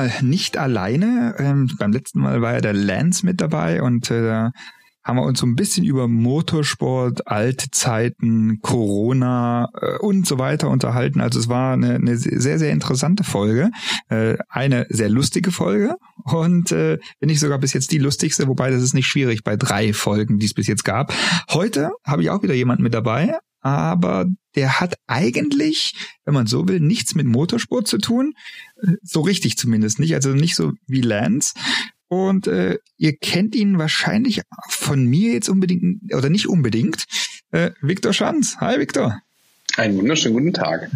diesmal nicht alleine. Ähm, beim letzten Mal war ja der Lance mit dabei und äh, haben wir uns so ein bisschen über Motorsport, alte Zeiten, Corona äh, und so weiter unterhalten. Also es war eine, eine sehr, sehr interessante Folge. Äh, eine sehr lustige Folge und äh, bin ich sogar bis jetzt die lustigste, wobei das ist nicht schwierig bei drei Folgen, die es bis jetzt gab. Heute habe ich auch wieder jemanden mit dabei, aber der hat eigentlich, wenn man so will, nichts mit Motorsport zu tun. Äh, so richtig zumindest nicht. Also nicht so wie Lance. Und äh, ihr kennt ihn wahrscheinlich von mir jetzt unbedingt oder nicht unbedingt. Äh, Viktor Schanz. Hi Viktor. Einen wunderschönen guten Tag.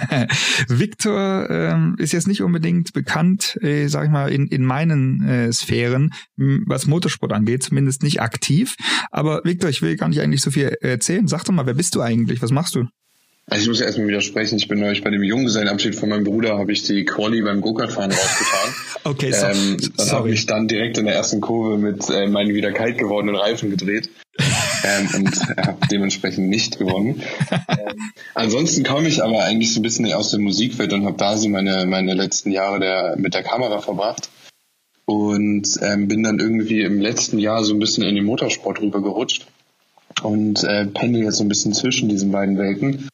Viktor ähm, ist jetzt nicht unbedingt bekannt, äh, sag ich mal, in, in meinen äh, Sphären, was Motorsport angeht, zumindest nicht aktiv. Aber Viktor, ich will gar nicht eigentlich so viel erzählen. Sag doch mal, wer bist du eigentlich? Was machst du? Also ich muss ja erstmal widersprechen, ich bin neulich bei dem Junggesellenabschied von meinem Bruder, habe ich die Quali beim Go-Kart-Fahren rausgefahren. okay, so, ähm, dann habe ich dann direkt in der ersten Kurve mit äh, meinen wieder kalt gewordenen Reifen gedreht ähm, und habe dementsprechend nicht gewonnen. ähm, ansonsten komme ich aber eigentlich so ein bisschen aus der Musikwelt und habe da so meine, meine letzten Jahre der, mit der Kamera verbracht und ähm, bin dann irgendwie im letzten Jahr so ein bisschen in den Motorsport rübergerutscht und äh, pendel jetzt so ein bisschen zwischen diesen beiden Welten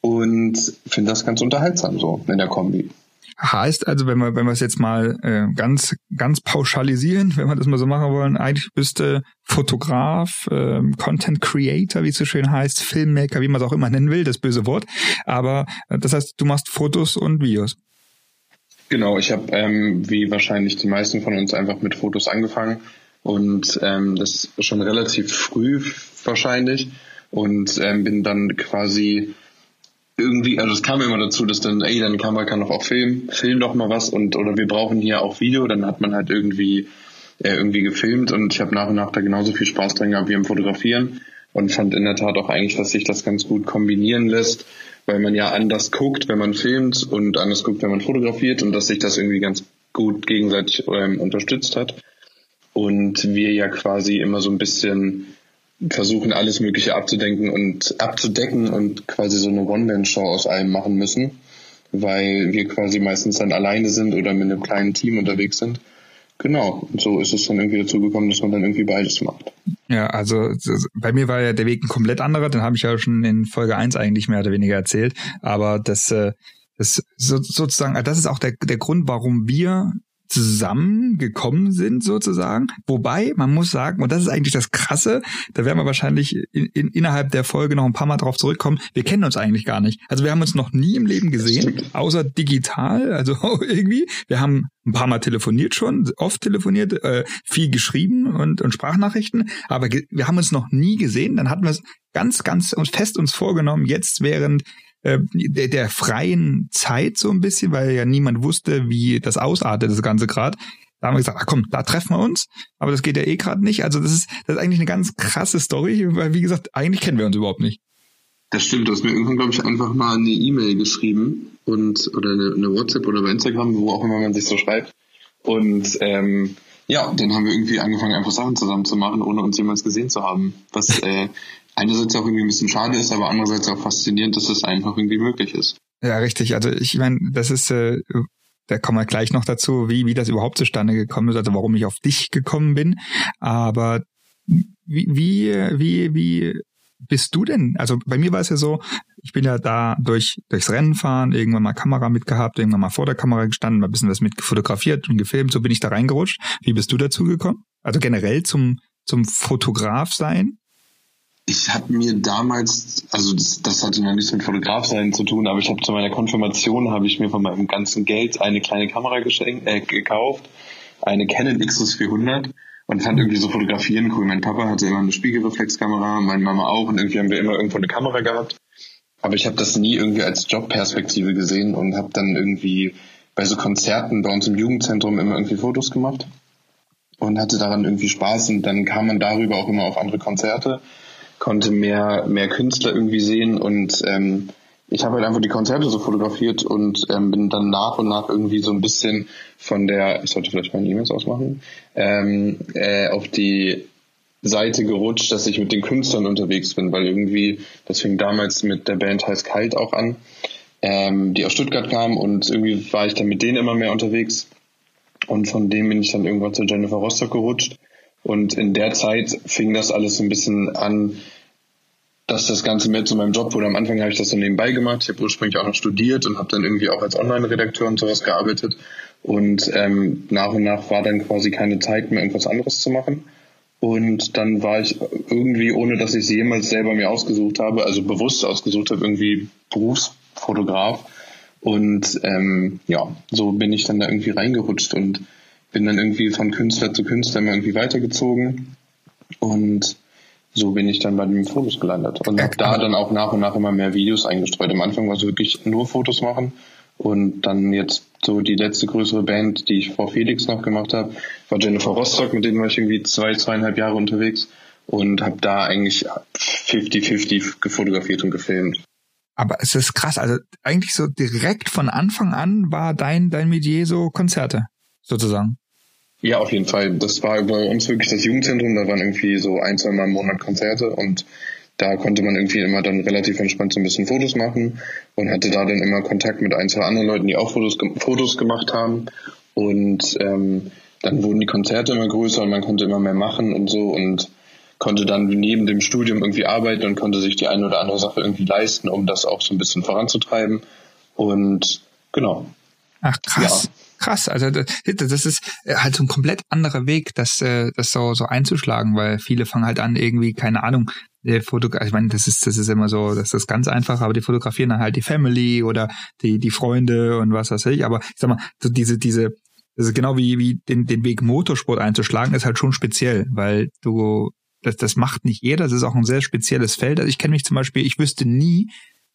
und finde das ganz unterhaltsam so in der Kombi. Heißt also, wenn wir, wenn wir es jetzt mal äh, ganz, ganz pauschalisieren, wenn wir das mal so machen wollen, eigentlich bist du Fotograf, äh, Content Creator, wie es so schön heißt, Filmmaker, wie man es auch immer nennen will, das böse Wort. Aber äh, das heißt, du machst Fotos und Videos. Genau, ich habe ähm, wie wahrscheinlich die meisten von uns einfach mit Fotos angefangen und ähm, das schon relativ früh wahrscheinlich und ähm, bin dann quasi irgendwie, also es kam immer dazu, dass dann, ey, deine Kamera kann doch auch filmen, film doch mal was und oder wir brauchen hier auch Video, dann hat man halt irgendwie äh, irgendwie gefilmt und ich habe nach und nach da genauso viel Spaß dran gehabt wie im Fotografieren und fand in der Tat auch eigentlich, dass sich das ganz gut kombinieren lässt, weil man ja anders guckt, wenn man filmt und anders guckt, wenn man fotografiert und dass sich das irgendwie ganz gut gegenseitig ähm, unterstützt hat. Und wir ja quasi immer so ein bisschen versuchen, alles Mögliche abzudenken und abzudecken und quasi so eine One-Man-Show aus allem machen müssen, weil wir quasi meistens dann alleine sind oder mit einem kleinen Team unterwegs sind. Genau, und so ist es dann irgendwie dazu gekommen, dass man dann irgendwie beides macht. Ja, also bei mir war ja der Weg ein komplett anderer, den habe ich ja schon in Folge 1 eigentlich mehr oder weniger erzählt, aber das, äh, das sozusagen, das ist auch der, der Grund, warum wir zusammengekommen sind sozusagen. Wobei, man muss sagen, und das ist eigentlich das Krasse, da werden wir wahrscheinlich in, in, innerhalb der Folge noch ein paar Mal drauf zurückkommen, wir kennen uns eigentlich gar nicht. Also wir haben uns noch nie im Leben gesehen, außer digital, also irgendwie. Wir haben ein paar Mal telefoniert schon, oft telefoniert, äh, viel geschrieben und, und Sprachnachrichten, aber wir haben uns noch nie gesehen. Dann hatten wir es ganz, ganz fest uns vorgenommen, jetzt während äh, der, der freien Zeit so ein bisschen, weil ja niemand wusste, wie das ausartet, das Ganze gerade. Da haben wir gesagt, ach komm, da treffen wir uns, aber das geht ja eh gerade nicht. Also das ist, das ist eigentlich eine ganz krasse Story, weil wie gesagt, eigentlich kennen wir uns überhaupt nicht. Das stimmt, du hast mir irgendwann, glaube ich, einfach mal eine E-Mail geschrieben und oder eine, eine WhatsApp oder bei Instagram, wo auch immer man sich so schreibt. Und ähm, ja, dann haben wir irgendwie angefangen, einfach Sachen zusammen zu machen, ohne uns jemals gesehen zu haben. Was äh, einerseits auch irgendwie ein bisschen schade ist, aber andererseits auch faszinierend, dass das einfach irgendwie möglich ist. Ja, richtig. Also ich meine, das ist, äh, da kommen wir gleich noch dazu, wie, wie das überhaupt zustande gekommen ist, also warum ich auf dich gekommen bin. Aber wie, wie, wie, wie bist du denn? Also bei mir war es ja so, ich bin ja da durch, durchs Rennen fahren, irgendwann mal Kamera mitgehabt, irgendwann mal vor der Kamera gestanden, mal ein bisschen was mit fotografiert und gefilmt, so bin ich da reingerutscht. Wie bist du dazu gekommen? Also generell zum, zum Fotograf sein? Ich habe mir damals, also das, das hatte noch nichts mit Fotografsein zu tun, aber ich habe zu meiner Konfirmation habe ich mir von meinem ganzen Geld eine kleine Kamera geschenkt, äh, gekauft, eine Canon XS 400 und fand irgendwie so Fotografieren cool. Mein Papa hatte immer eine Spiegelreflexkamera, meine Mama auch und irgendwie haben wir immer irgendwo eine Kamera gehabt. Aber ich habe das nie irgendwie als Jobperspektive gesehen und habe dann irgendwie bei so Konzerten bei uns im Jugendzentrum immer irgendwie Fotos gemacht und hatte daran irgendwie Spaß und dann kam man darüber auch immer auf andere Konzerte konnte mehr, mehr Künstler irgendwie sehen und ähm, ich habe halt einfach die Konzerte so fotografiert und ähm, bin dann nach und nach irgendwie so ein bisschen von der, ich sollte vielleicht meine E-Mails ausmachen, ähm, äh, auf die Seite gerutscht, dass ich mit den Künstlern unterwegs bin, weil irgendwie, das fing damals mit der Band heißt Kalt auch an, ähm, die aus Stuttgart kam und irgendwie war ich dann mit denen immer mehr unterwegs Und von dem bin ich dann irgendwann zu Jennifer Rostock gerutscht. Und in der Zeit fing das alles so ein bisschen an, dass das Ganze mehr zu meinem Job wurde. Am Anfang habe ich das so nebenbei gemacht. Ich habe ursprünglich auch noch studiert und habe dann irgendwie auch als Online-Redakteur und sowas gearbeitet. Und ähm, nach und nach war dann quasi keine Zeit mehr, irgendwas anderes zu machen. Und dann war ich irgendwie, ohne dass ich sie jemals selber mir ausgesucht habe, also bewusst ausgesucht habe, irgendwie Berufsfotograf. Und ähm, ja, so bin ich dann da irgendwie reingerutscht und bin dann irgendwie von Künstler zu Künstler immer irgendwie weitergezogen. Und so bin ich dann bei den Fotos gelandet und habe da dann auch nach und nach immer mehr Videos eingestreut. Am Anfang war es wirklich nur Fotos machen und dann jetzt so die letzte größere Band, die ich vor Felix noch gemacht habe, war Jennifer Rostock, mit denen war ich irgendwie zwei, zweieinhalb Jahre unterwegs und habe da eigentlich 50-50 gefotografiert und gefilmt. Aber es ist krass, also eigentlich so direkt von Anfang an war dein, dein Metier so Konzerte, sozusagen. Ja, auf jeden Fall. Das war bei uns wirklich das Jugendzentrum. Da waren irgendwie so ein, zwei Mal im Monat Konzerte und da konnte man irgendwie immer dann relativ entspannt so ein bisschen Fotos machen und hatte da dann immer Kontakt mit ein, zwei anderen Leuten, die auch Fotos, Fotos gemacht haben. Und ähm, dann wurden die Konzerte immer größer und man konnte immer mehr machen und so und konnte dann neben dem Studium irgendwie arbeiten und konnte sich die eine oder andere Sache irgendwie leisten, um das auch so ein bisschen voranzutreiben. Und genau. Ach krass. Ja krass. Also das, ist äh, halt so ein komplett anderer Weg, das, äh, das so, so einzuschlagen, weil viele fangen halt an, irgendwie, keine Ahnung, der Fotog also ich meine, das ist, das ist immer so, das ist ganz einfach, aber die fotografieren dann halt die Family oder die, die Freunde und was weiß ich. Aber ich sag mal, so diese, diese, das ist genau wie, wie den, den Weg Motorsport einzuschlagen, ist halt schon speziell, weil du, das, das macht nicht jeder, das ist auch ein sehr spezielles Feld. Also ich kenne mich zum Beispiel, ich wüsste nie,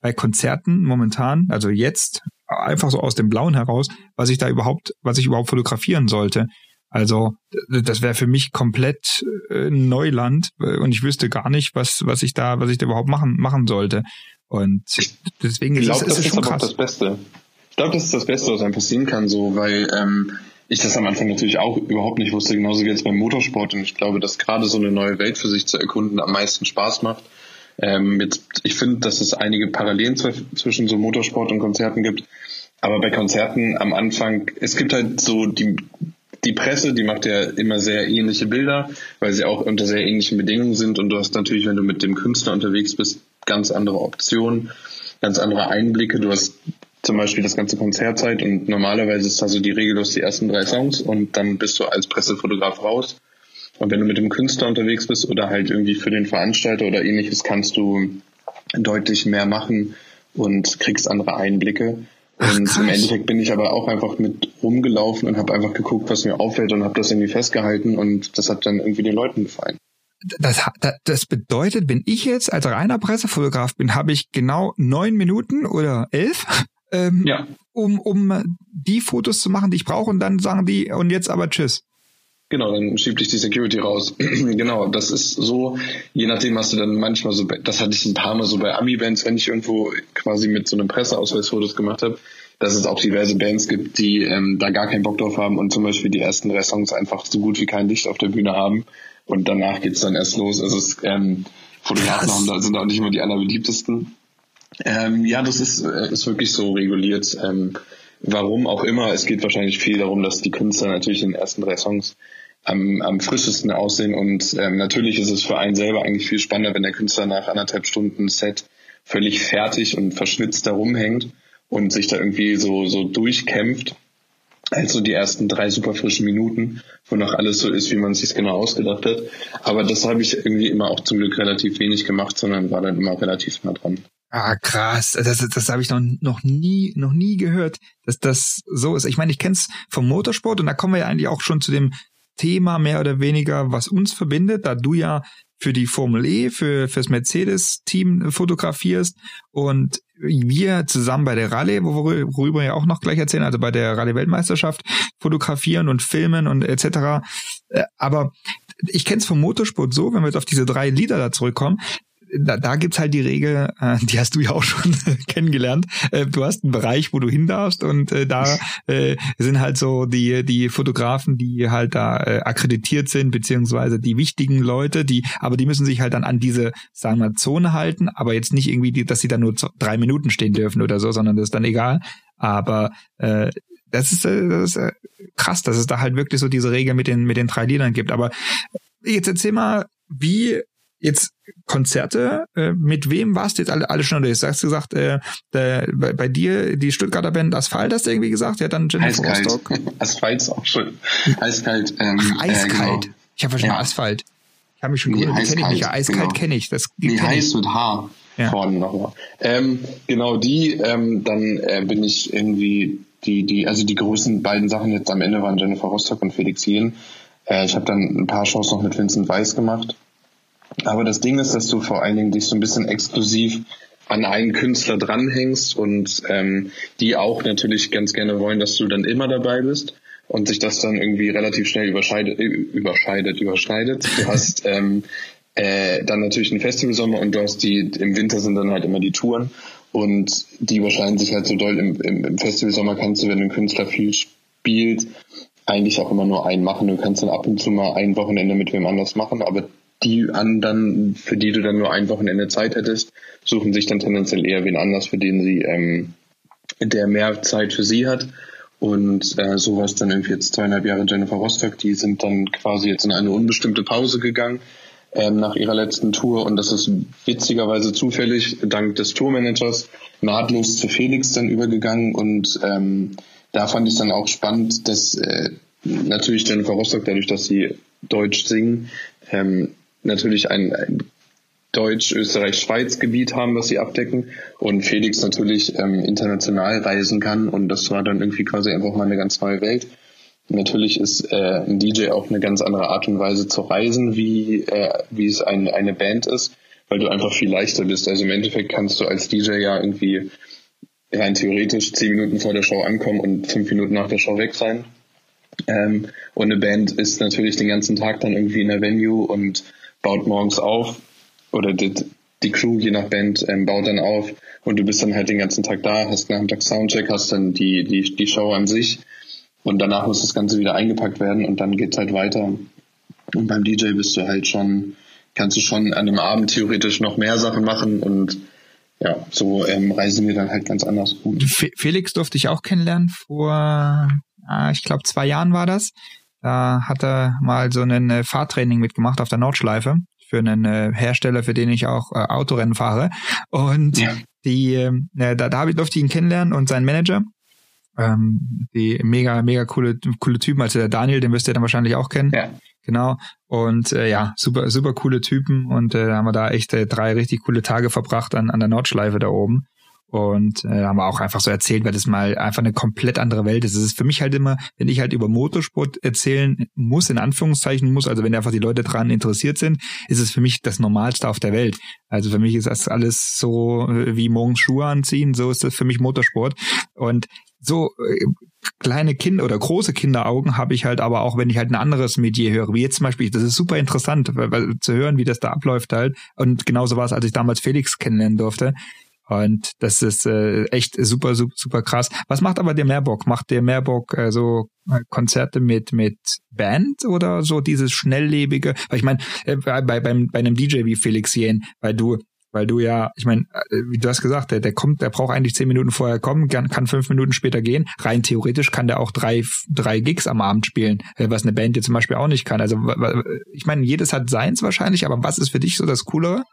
bei Konzerten momentan, also jetzt, einfach so aus dem Blauen heraus, was ich da überhaupt, was ich überhaupt fotografieren sollte. Also das wäre für mich komplett äh, Neuland äh, und ich wüsste gar nicht, was was ich da was ich da überhaupt machen machen sollte. Und deswegen ich glaub, ist, es, ist, ist krass. das Beste. Ich glaube, das ist das Beste, was einem passieren kann, so, weil ähm, ich das am Anfang natürlich auch überhaupt nicht wusste, genauso wie jetzt beim Motorsport. Und ich glaube, dass gerade so eine neue Welt für sich zu erkunden am meisten Spaß macht. Ähm, jetzt, ich finde, dass es einige Parallelen zwischen so Motorsport und Konzerten gibt. Aber bei Konzerten am Anfang, es gibt halt so die, die Presse, die macht ja immer sehr ähnliche Bilder, weil sie auch unter sehr ähnlichen Bedingungen sind. Und du hast natürlich, wenn du mit dem Künstler unterwegs bist, ganz andere Optionen, ganz andere Einblicke. Du hast zum Beispiel das ganze Konzertzeit und normalerweise ist da so die Regel, du hast die ersten drei Songs und dann bist du als Pressefotograf raus. Und wenn du mit dem Künstler unterwegs bist oder halt irgendwie für den Veranstalter oder ähnliches, kannst du deutlich mehr machen und kriegst andere Einblicke. Ach, und im Endeffekt bin ich aber auch einfach mit rumgelaufen und habe einfach geguckt, was mir auffällt und habe das irgendwie festgehalten und das hat dann irgendwie den Leuten gefallen. Das, das bedeutet, wenn ich jetzt als reiner Pressefotograf bin, habe ich genau neun Minuten oder elf, ähm, ja. um, um die Fotos zu machen, die ich brauche und dann sagen die, und jetzt aber tschüss. Genau, dann schiebt dich die Security raus. genau, das ist so, je nachdem hast du dann manchmal so, das hatte ich ein paar Mal so bei Ami-Bands, wenn ich irgendwo quasi mit so einem Presseausweis Fotos gemacht habe, dass es auch diverse Bands gibt, die ähm, da gar keinen Bock drauf haben und zum Beispiel die ersten drei Songs einfach so gut wie kein Licht auf der Bühne haben und danach geht's dann erst los. Also es, ähm, Fotografen haben, da sind auch nicht immer die allerbeliebtesten. Ähm, ja, das ist, äh, ist wirklich so reguliert. Ähm, warum auch immer. Es geht wahrscheinlich viel darum, dass die Künstler natürlich in den ersten drei Songs am, am frischesten aussehen. Und ähm, natürlich ist es für einen selber eigentlich viel spannender, wenn der Künstler nach anderthalb Stunden Set völlig fertig und verschwitzt da rumhängt und sich da irgendwie so, so durchkämpft. Also die ersten drei super frischen Minuten, wo noch alles so ist, wie man es sich genau ausgedacht hat. Aber das habe ich irgendwie immer auch zum Glück relativ wenig gemacht, sondern war dann immer relativ nah dran. Ah, krass. Das, das habe ich noch, noch nie, noch nie gehört, dass das so ist. Ich meine, ich kenne es vom Motorsport und da kommen wir ja eigentlich auch schon zu dem Thema mehr oder weniger, was uns verbindet, da du ja für die Formel E, für fürs Mercedes-Team fotografierst und wir zusammen bei der Rallye, worüber wir auch noch gleich erzählen, also bei der Rallye-Weltmeisterschaft fotografieren und filmen und etc. Äh, aber ich kenne es vom Motorsport so, wenn wir jetzt auf diese drei Lieder da zurückkommen, da, da gibt's halt die Regel, äh, die hast du ja auch schon kennengelernt. Äh, du hast einen Bereich, wo du hin darfst und äh, da äh, sind halt so die die Fotografen, die halt da äh, akkreditiert sind beziehungsweise die wichtigen Leute, die aber die müssen sich halt dann an diese sagen wir Zone halten, aber jetzt nicht irgendwie, die, dass sie da nur drei Minuten stehen dürfen oder so, sondern das ist dann egal. Aber äh, das ist, äh, das ist äh, krass, dass es da halt wirklich so diese Regel mit den, mit den drei Liedern gibt. Aber jetzt erzähl mal, wie jetzt Konzerte, äh, mit wem warst du jetzt alle, alle schon unterwegs? Hast du gesagt, äh, der, bei, bei, dir die Stuttgarter Band Asphalt, hast du irgendwie gesagt? Ja, dann Jennifer Eiskalt. Rostock. Asphalt ist auch schön. Eiskalt. Ähm, Ach, eiskalt. Äh, genau. Ich habe verstanden, ja. Asphalt. Ich habe mich schon nee, gewundert, kenne ich nicht. Ja, eiskalt genau. kenne ich. Das nee, heiß mit H ja. vorne nochmal. Ähm, genau die, ähm, dann äh, bin ich irgendwie die, die, also die größten beiden Sachen jetzt am Ende waren Jennifer Rostock und Felix Jen. Äh, ich habe dann ein paar Shows noch mit Vincent Weiss gemacht. Aber das Ding ist, dass du vor allen Dingen dich so ein bisschen exklusiv an einen Künstler dranhängst und ähm, die auch natürlich ganz gerne wollen, dass du dann immer dabei bist und sich das dann irgendwie relativ schnell überscheidet, überscheidet, überschneidet. Du hast ähm, äh, dann natürlich einen Festivalsommer und du hast die, im Winter sind dann halt immer die Touren und die überschneiden sich halt so doll. Im, im, im Festivalsommer kannst du, wenn ein Künstler viel spielt, eigentlich auch immer nur einen machen. Du kannst dann ab und zu mal ein Wochenende mit wem anders machen, aber die anderen, für die du dann nur ein Wochenende Zeit hättest, suchen sich dann tendenziell eher wen anders, für den sie ähm, der mehr Zeit für sie hat. Und äh, so war es dann irgendwie jetzt zweieinhalb Jahre Jennifer Rostock. Die sind dann quasi jetzt in eine unbestimmte Pause gegangen ähm, nach ihrer letzten Tour. Und das ist witzigerweise zufällig dank des Tourmanagers nahtlos zu Felix dann übergegangen. Und ähm, da fand ich dann auch spannend, dass äh, natürlich Jennifer Rostock, dadurch, dass sie Deutsch singen, ähm, natürlich ein, ein Deutsch-Österreich-Schweiz-Gebiet haben, was sie abdecken und Felix natürlich ähm, international reisen kann und das war dann irgendwie quasi einfach mal eine ganz neue Welt. Natürlich ist äh, ein DJ auch eine ganz andere Art und Weise zu reisen, wie, äh, wie es ein, eine Band ist, weil du einfach viel leichter bist. Also im Endeffekt kannst du als DJ ja irgendwie rein theoretisch zehn Minuten vor der Show ankommen und fünf Minuten nach der Show weg sein. Ähm, und eine Band ist natürlich den ganzen Tag dann irgendwie in der Venue und baut morgens auf oder die, die Crew je nach Band ähm, baut dann auf und du bist dann halt den ganzen Tag da, hast Nachmittag Soundcheck, hast dann die, die, die Show an sich und danach muss das Ganze wieder eingepackt werden und dann geht's halt weiter. Und beim DJ bist du halt schon, kannst du schon an einem Abend theoretisch noch mehr Sachen machen und ja, so ähm, reisen wir dann halt ganz anders gut. Felix durfte ich auch kennenlernen vor äh, ich glaube zwei Jahren war das. Da hat er mal so ein äh, Fahrtraining mitgemacht auf der Nordschleife für einen äh, Hersteller, für den ich auch äh, Autorennen fahre. Und ja. die, äh, da, da durfte ich ihn kennenlernen und seinen Manager. Ähm, die mega, mega coole, coole Typen. Also der Daniel, den wirst du dann wahrscheinlich auch kennen. Ja. Genau. Und äh, ja, super, super coole Typen. Und äh, haben wir da echt äh, drei richtig coole Tage verbracht an, an der Nordschleife da oben. Und äh, haben wir auch einfach so erzählt, weil das mal einfach eine komplett andere Welt ist. Es ist für mich halt immer, wenn ich halt über Motorsport erzählen muss, in Anführungszeichen muss, also wenn einfach die Leute dran interessiert sind, ist es für mich das Normalste auf der Welt. Also für mich ist das alles so äh, wie morgens Schuhe anziehen, so ist das für mich Motorsport. Und so äh, kleine Kinder oder große Kinderaugen habe ich halt aber auch, wenn ich halt ein anderes Medier höre, wie jetzt zum Beispiel, das ist super interessant, weil, weil, zu hören, wie das da abläuft halt. Und genauso war es, als ich damals Felix kennenlernen durfte. Und das ist äh, echt super, super, super krass. Was macht aber der mehr Bock? Macht der mehr Bock äh, so äh, Konzerte mit mit Band oder so dieses schnelllebige? Weil ich meine, äh, bei, beim, bei einem DJ wie Felix Jen, weil du weil du ja, ich meine, äh, wie du hast gesagt, der, der kommt, der braucht eigentlich zehn Minuten vorher kommen, kann, kann fünf Minuten später gehen. Rein theoretisch kann der auch drei, drei Gigs am Abend spielen, äh, was eine Band jetzt zum Beispiel auch nicht kann. Also ich meine, jedes hat seins wahrscheinlich, aber was ist für dich so das Coolere?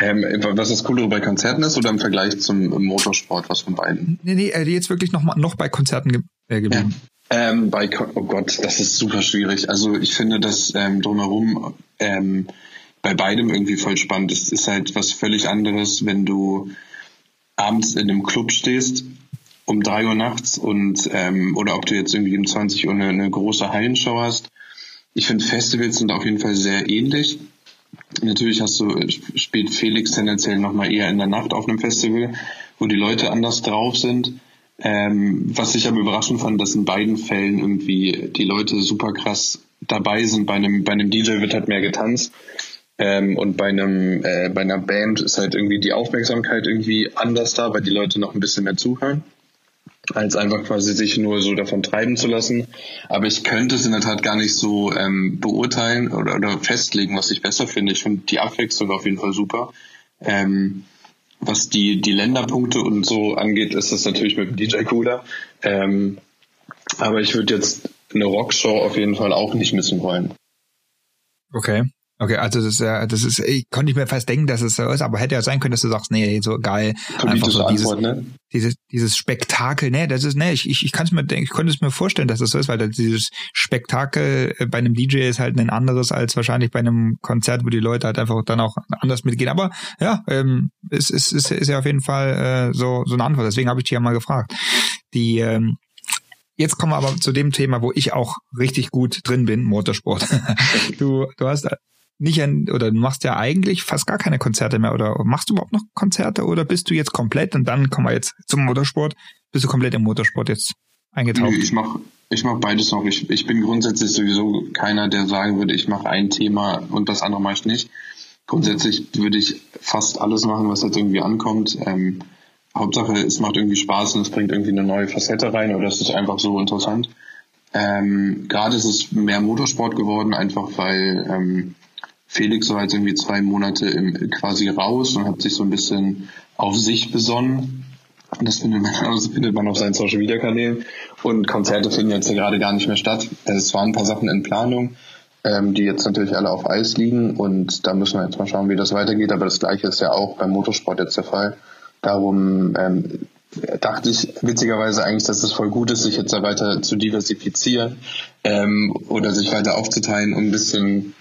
Ähm, was das Coolere bei Konzerten ist oder im Vergleich zum Motorsport, was von beiden? Nee, nee, äh, jetzt wirklich noch, noch bei Konzerten ge äh, geblieben. Ja. Ähm, bei, oh Gott, das ist super schwierig. Also ich finde das ähm, drumherum ähm, bei beidem irgendwie voll spannend. Es ist halt was völlig anderes, wenn du abends in einem Club stehst um drei Uhr nachts und ähm, oder ob du jetzt irgendwie um 20 Uhr eine, eine große Hallenshow hast. Ich finde Festivals sind auf jeden Fall sehr ähnlich. Natürlich hast du, spielt Felix tendenziell nochmal eher in der Nacht auf einem Festival, wo die Leute anders drauf sind. Ähm, was ich aber überraschend fand, dass in beiden Fällen irgendwie die Leute super krass dabei sind. Bei einem, bei einem DJ wird halt mehr getanzt. Ähm, und bei einem, äh, bei einer Band ist halt irgendwie die Aufmerksamkeit irgendwie anders da, weil die Leute noch ein bisschen mehr zuhören als einfach quasi sich nur so davon treiben zu lassen. Aber ich könnte es in der Tat gar nicht so ähm, beurteilen oder, oder festlegen, was ich besser finde. Ich finde die Abwechslung auf jeden Fall super. Ähm, was die, die Länderpunkte und so angeht, ist das natürlich mit dem DJ cooler. Ähm, Aber ich würde jetzt eine Rockshow auf jeden Fall auch nicht missen wollen. Okay. Okay, also das ist ja, das ist, ich konnte ich mir fast denken, dass es so ist, aber hätte ja sein können, dass du sagst, nee, so geil, einfach so dieses, Antwort, ne? dieses, dieses Spektakel, nee, das ist, nee, ich, ich, ich kann es mir, ich konnte es mir vorstellen, dass das so ist, weil dieses Spektakel äh, bei einem DJ ist halt ein anderes als wahrscheinlich bei einem Konzert, wo die Leute halt einfach dann auch anders mitgehen. Aber ja, ähm, es ist, ist, ist ja auf jeden Fall äh, so, so eine Antwort. Deswegen habe ich dich ja mal gefragt. Die, ähm, Jetzt kommen wir aber zu dem Thema, wo ich auch richtig gut drin bin, Motorsport. du, du hast nicht ein, oder du machst ja eigentlich fast gar keine Konzerte mehr oder machst du überhaupt noch Konzerte oder bist du jetzt komplett und dann kommen wir jetzt zum Motorsport, bist du komplett im Motorsport jetzt eingetaucht? Ich mache ich mach beides noch. Ich, ich bin grundsätzlich sowieso keiner, der sagen würde, ich mache ein Thema und das andere mache ich nicht. Grundsätzlich würde ich fast alles machen, was jetzt irgendwie ankommt. Ähm, Hauptsache, es macht irgendwie Spaß und es bringt irgendwie eine neue Facette rein oder es ist einfach so interessant. Ähm, Gerade ist es mehr Motorsport geworden, einfach weil ähm, Felix war jetzt irgendwie zwei Monate im, quasi raus und hat sich so ein bisschen auf sich besonnen. Das findet man, also findet man auf seinen Social Media Kanälen. Und Konzerte finden jetzt gerade gar nicht mehr statt. Es waren ein paar Sachen in Planung, ähm, die jetzt natürlich alle auf Eis liegen. Und da müssen wir jetzt mal schauen, wie das weitergeht. Aber das Gleiche ist ja auch beim Motorsport jetzt der Fall. Darum ähm, dachte ich witzigerweise eigentlich, dass es voll gut ist, sich jetzt da weiter zu diversifizieren ähm, oder sich weiter aufzuteilen, um ein bisschen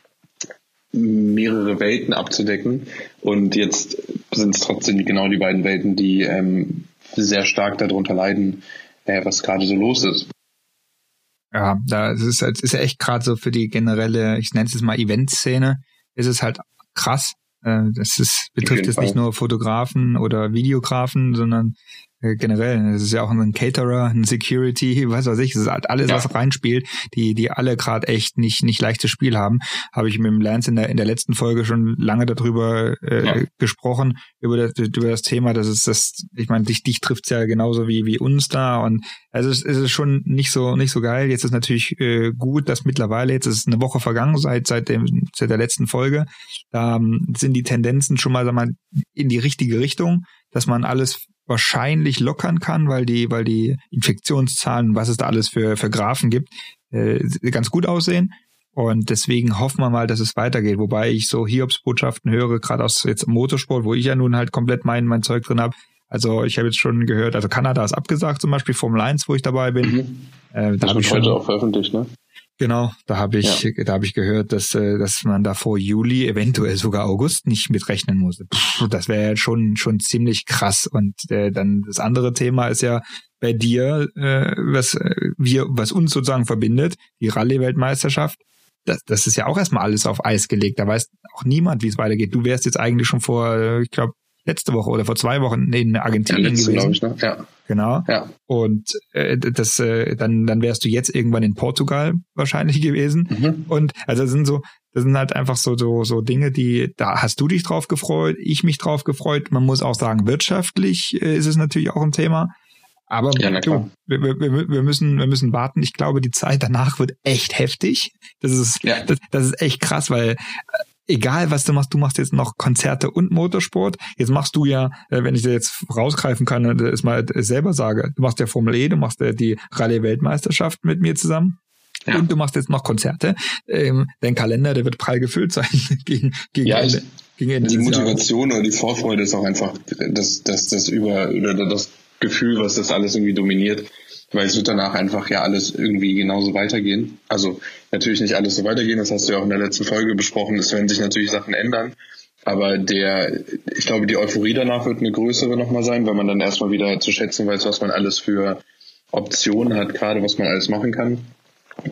mehrere Welten abzudecken. Und jetzt sind es trotzdem genau die beiden Welten, die ähm, sehr stark darunter leiden, äh, was gerade so los ist. Ja, da ist es ist ja echt gerade so für die generelle, ich nenne es mal Event-Szene, ist es halt krass. Äh, das ist, betrifft jetzt nicht nur Fotografen oder Videografen, sondern generell. Es ist ja auch ein Caterer, ein Security, was weiß ich. Es ist halt alles, ja. was reinspielt, die, die alle gerade echt nicht, nicht leichtes Spiel haben. Habe ich mit dem Lance in der, in der letzten Folge schon lange darüber äh, ja. gesprochen, über das, über das Thema. Das ist das, ich meine, dich, dich trifft's ja genauso wie, wie uns da. Und also es, es ist schon nicht so, nicht so geil. Jetzt ist natürlich äh, gut, dass mittlerweile, jetzt ist eine Woche vergangen seit, seit dem, seit der letzten Folge. Da ähm, sind die Tendenzen schon mal, sag mal, in die richtige Richtung, dass man alles wahrscheinlich lockern kann, weil die, weil die Infektionszahlen, was es da alles für, für Graphen gibt, äh, ganz gut aussehen. Und deswegen hoffen wir mal, dass es weitergeht. Wobei ich so Hiobs-Botschaften höre, gerade aus jetzt Motorsport, wo ich ja nun halt komplett mein, mein Zeug drin habe. Also ich habe jetzt schon gehört, also Kanada ist abgesagt zum Beispiel, Formel 1, wo ich dabei bin. Mhm. Äh, da das wird heute auch veröffentlicht, ne? Genau, da habe ich, ja. da habe ich gehört, dass, äh, dass man da vor Juli, eventuell sogar August nicht mitrechnen muss. Puh, das wäre ja schon, schon ziemlich krass. Und äh, dann das andere Thema ist ja bei dir, äh, was äh, wir, was uns sozusagen verbindet, die Rallye-Weltmeisterschaft. Das, das ist ja auch erstmal alles auf Eis gelegt. Da weiß auch niemand, wie es weitergeht. Du wärst jetzt eigentlich schon vor, äh, ich glaube, letzte Woche oder vor zwei Wochen in Argentinien ja, gewesen. Ich, ne? ja. Genau. Ja. Und äh, das, äh, dann, dann wärst du jetzt irgendwann in Portugal wahrscheinlich gewesen. Mhm. Und also das sind so, das sind halt einfach so, so, so Dinge, die, da hast du dich drauf gefreut, ich mich drauf gefreut. Man muss auch sagen, wirtschaftlich äh, ist es natürlich auch ein Thema. Aber ja, du, wir, wir, wir, müssen, wir müssen warten. Ich glaube, die Zeit danach wird echt heftig. Das ist, ja. das, das ist echt krass, weil egal was du machst, du machst jetzt noch Konzerte und Motorsport. Jetzt machst du ja, äh, wenn ich dir jetzt rausgreifen kann und es mal selber sage, du machst ja Formel E, du machst ja die Rallye-Weltmeisterschaft mit mir zusammen. Ja. Und du machst jetzt noch Konzerte. Ähm, dein Kalender, der wird prall gefüllt sein gegen, gegen ja, Ende. Gegen Ende die Motivation oder die Vorfreude ist auch einfach das, das, das über, oder das Gefühl, was das alles irgendwie dominiert weil es wird danach einfach ja alles irgendwie genauso weitergehen. Also natürlich nicht alles so weitergehen, das hast du ja auch in der letzten Folge besprochen, es werden sich natürlich Sachen ändern. Aber der, ich glaube, die Euphorie danach wird eine größere nochmal sein, weil man dann erstmal wieder zu schätzen weiß, was man alles für Optionen hat, gerade was man alles machen kann.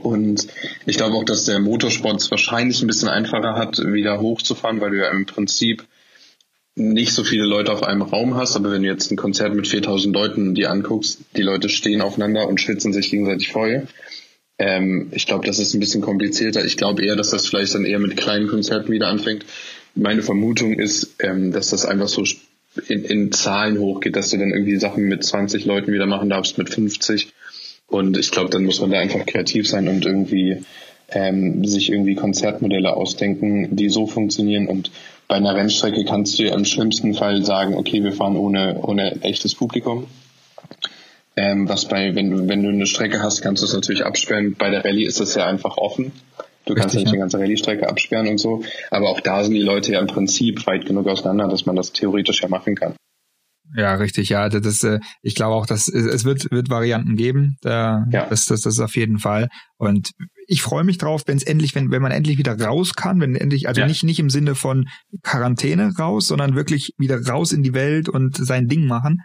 Und ich glaube auch, dass der Motorsport es wahrscheinlich ein bisschen einfacher hat, wieder hochzufahren, weil du ja im Prinzip nicht so viele Leute auf einem Raum hast, aber wenn du jetzt ein Konzert mit 4000 Leuten dir anguckst, die Leute stehen aufeinander und schwitzen sich gegenseitig voll. Ähm, ich glaube, das ist ein bisschen komplizierter. Ich glaube eher, dass das vielleicht dann eher mit kleinen Konzerten wieder anfängt. Meine Vermutung ist, ähm, dass das einfach so in, in Zahlen hochgeht, dass du dann irgendwie Sachen mit 20 Leuten wieder machen darfst, mit 50. Und ich glaube, dann muss man da einfach kreativ sein und irgendwie ähm, sich irgendwie Konzertmodelle ausdenken, die so funktionieren und bei einer Rennstrecke kannst du im schlimmsten Fall sagen, okay, wir fahren ohne, ohne echtes Publikum. Ähm, was bei, wenn du, wenn du eine Strecke hast, kannst du es natürlich absperren. Bei der Rallye ist es ja einfach offen. Du Richtig, kannst ja nicht die ganze Rallye-Strecke absperren und so. Aber auch da sind die Leute ja im Prinzip weit genug auseinander, dass man das theoretisch ja machen kann. Ja, richtig, ja. Das, das, äh, ich glaube auch, dass es wird, wird Varianten geben. Da, ja. das, das, das ist auf jeden Fall. Und ich freue mich drauf, wenn es endlich, wenn, wenn man endlich wieder raus kann, wenn endlich, also ja. nicht, nicht im Sinne von Quarantäne raus, sondern wirklich wieder raus in die Welt und sein Ding machen.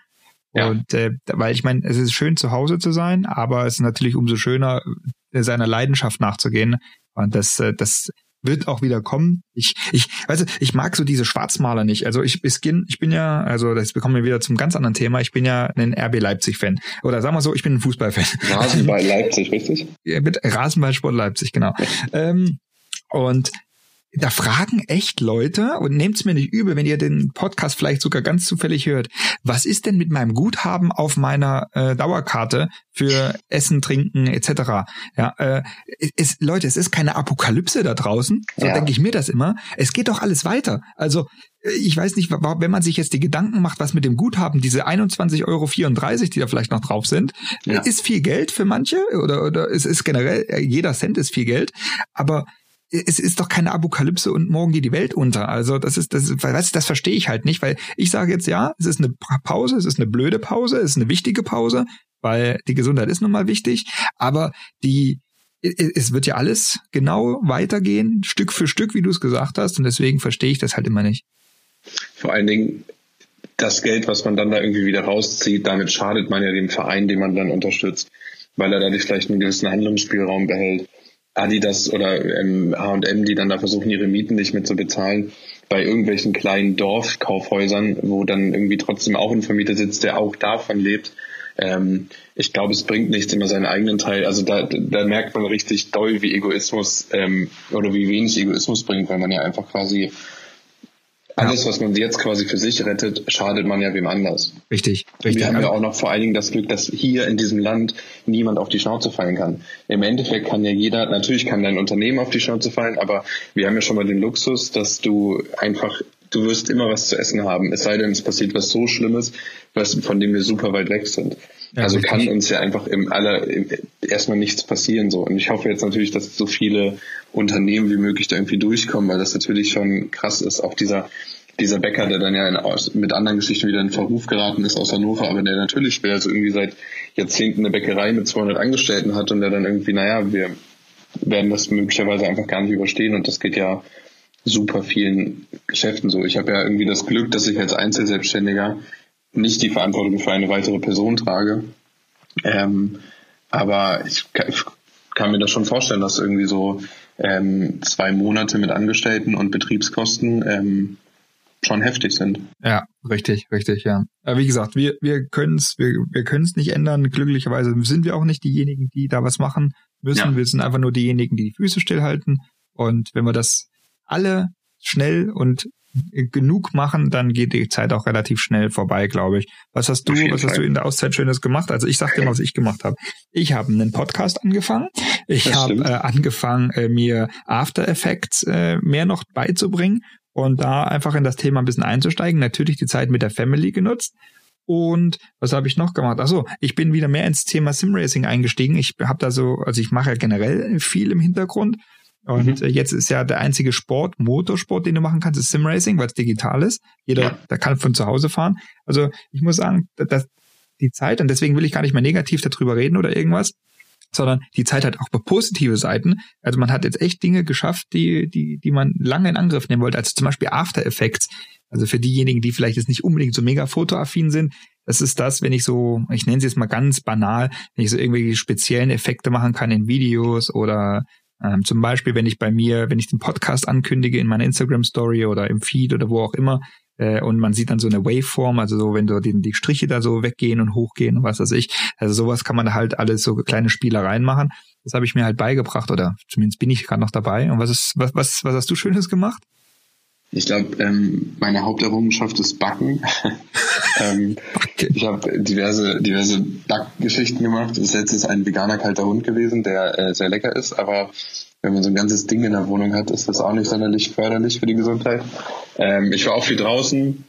Ja. Und äh, weil ich meine, es ist schön zu Hause zu sein, aber es ist natürlich umso schöner, äh, seiner Leidenschaft nachzugehen. Und das, äh, das wird auch wieder kommen. Ich, ich, weißt du, ich mag so diese Schwarzmaler nicht. Also ich, ich bin, ich bin ja, also das bekommen wir wieder zum ganz anderen Thema. Ich bin ja ein RB Leipzig-Fan. Oder sagen wir so, ich bin ein Fußballfan. Rasenball Leipzig, richtig? Ja, mit Rasenballsport Leipzig, genau. ähm, und da fragen echt Leute und nehmt's mir nicht übel, wenn ihr den Podcast vielleicht sogar ganz zufällig hört. Was ist denn mit meinem Guthaben auf meiner äh, Dauerkarte für Essen, Trinken etc. Ja, äh, es, Leute, es ist keine Apokalypse da draußen. So ja. denke ich mir das immer. Es geht doch alles weiter. Also äh, ich weiß nicht, wenn man sich jetzt die Gedanken macht, was mit dem Guthaben, diese 21,34 Euro, die da vielleicht noch drauf sind, ja. ist viel Geld für manche oder, oder es ist generell, äh, jeder Cent ist viel Geld, aber es ist doch keine Apokalypse und morgen geht die Welt unter. Also das ist, das, weißt, das verstehe ich halt nicht, weil ich sage jetzt ja, es ist eine Pause, es ist eine blöde Pause, es ist eine wichtige Pause, weil die Gesundheit ist nun mal wichtig, aber die es wird ja alles genau weitergehen, Stück für Stück, wie du es gesagt hast, und deswegen verstehe ich das halt immer nicht. Vor allen Dingen das Geld, was man dann da irgendwie wieder rauszieht, damit schadet man ja dem Verein, den man dann unterstützt, weil er dadurch vielleicht einen gewissen Handlungsspielraum behält. Adidas oder H&M, die dann da versuchen, ihre Mieten nicht mehr zu bezahlen, bei irgendwelchen kleinen Dorfkaufhäusern, wo dann irgendwie trotzdem auch ein Vermieter sitzt, der auch davon lebt. Ähm, ich glaube, es bringt nichts, immer seinen eigenen Teil. Also da, da merkt man richtig doll, wie Egoismus ähm, oder wie wenig Egoismus bringt, weil man ja einfach quasi alles, was man jetzt quasi für sich rettet, schadet man ja wem anders. Richtig, richtig. Wir haben ja auch noch vor allen Dingen das Glück, dass hier in diesem Land niemand auf die Schnauze fallen kann. Im Endeffekt kann ja jeder, natürlich kann dein Unternehmen auf die Schnauze fallen, aber wir haben ja schon mal den Luxus, dass du einfach du wirst immer was zu essen haben. Es sei denn, es passiert was so Schlimmes, was, von dem wir super weit weg sind. Ja, also richtig. kann uns ja einfach im aller im, erstmal nichts passieren so. Und ich hoffe jetzt natürlich, dass so viele Unternehmen wie möglich da irgendwie durchkommen, weil das natürlich schon krass ist. Auch dieser dieser Bäcker, der dann ja in, mit anderen Geschichten wieder in Verruf geraten ist aus Hannover, aber der natürlich wer also irgendwie seit Jahrzehnten eine Bäckerei mit 200 Angestellten hat und der dann irgendwie, naja, wir werden das möglicherweise einfach gar nicht überstehen und das geht ja super vielen Geschäften so. Ich habe ja irgendwie das Glück, dass ich als Einzelselbstständiger nicht die Verantwortung für eine weitere Person trage. Ähm, aber ich kann, ich kann, mir das schon vorstellen, dass irgendwie so ähm, zwei Monate mit Angestellten und Betriebskosten ähm, schon heftig sind. Ja, richtig, richtig, ja. Aber wie gesagt, wir, wir können es wir, wir können's nicht ändern. Glücklicherweise sind wir auch nicht diejenigen, die da was machen müssen. Ja. Wir sind einfach nur diejenigen, die die Füße stillhalten. Und wenn wir das alle schnell und genug machen, dann geht die Zeit auch relativ schnell vorbei, glaube ich. Was hast du, was hast du in der Auszeit Schönes gemacht? Also ich sag dir mal, was ich gemacht habe. Ich habe einen Podcast angefangen. Ich habe äh, angefangen, äh, mir After Effects äh, mehr noch beizubringen und da einfach in das Thema ein bisschen einzusteigen. Natürlich die Zeit mit der Family genutzt. Und was habe ich noch gemacht? Achso, ich bin wieder mehr ins Thema Simracing eingestiegen. Ich habe da so, also ich mache ja generell viel im Hintergrund und mhm. jetzt ist ja der einzige Sport, Motorsport, den du machen kannst, ist Simracing, weil es digital ist. Jeder, ja. der kann von zu Hause fahren. Also ich muss sagen, dass die Zeit, und deswegen will ich gar nicht mehr negativ darüber reden oder irgendwas, sondern die Zeit hat auch positive Seiten. Also man hat jetzt echt Dinge geschafft, die, die, die man lange in Angriff nehmen wollte. Also zum Beispiel After Effects. Also für diejenigen, die vielleicht jetzt nicht unbedingt so mega fotoaffin sind, das ist das, wenn ich so, ich nenne es jetzt mal ganz banal, wenn ich so irgendwelche speziellen Effekte machen kann in Videos oder ähm, zum Beispiel, wenn ich bei mir, wenn ich den Podcast ankündige in meiner Instagram Story oder im Feed oder wo auch immer, äh, und man sieht dann so eine Waveform, also so, wenn so die, die Striche da so weggehen und hochgehen und was weiß ich. Also sowas kann man da halt alles so kleine Spielereien machen. Das habe ich mir halt beigebracht oder zumindest bin ich gerade noch dabei. Und was ist, was, was, was hast du Schönes gemacht? Ich glaube, ähm, meine Haupterrungenschaft ist Backen. ähm, ich habe diverse, diverse Backgeschichten gemacht. Das letzte ist ein veganer kalter Hund gewesen, der äh, sehr lecker ist, aber wenn man so ein ganzes Ding in der Wohnung hat, ist das auch nicht sonderlich förderlich für die Gesundheit. Ähm, ich war auch viel draußen,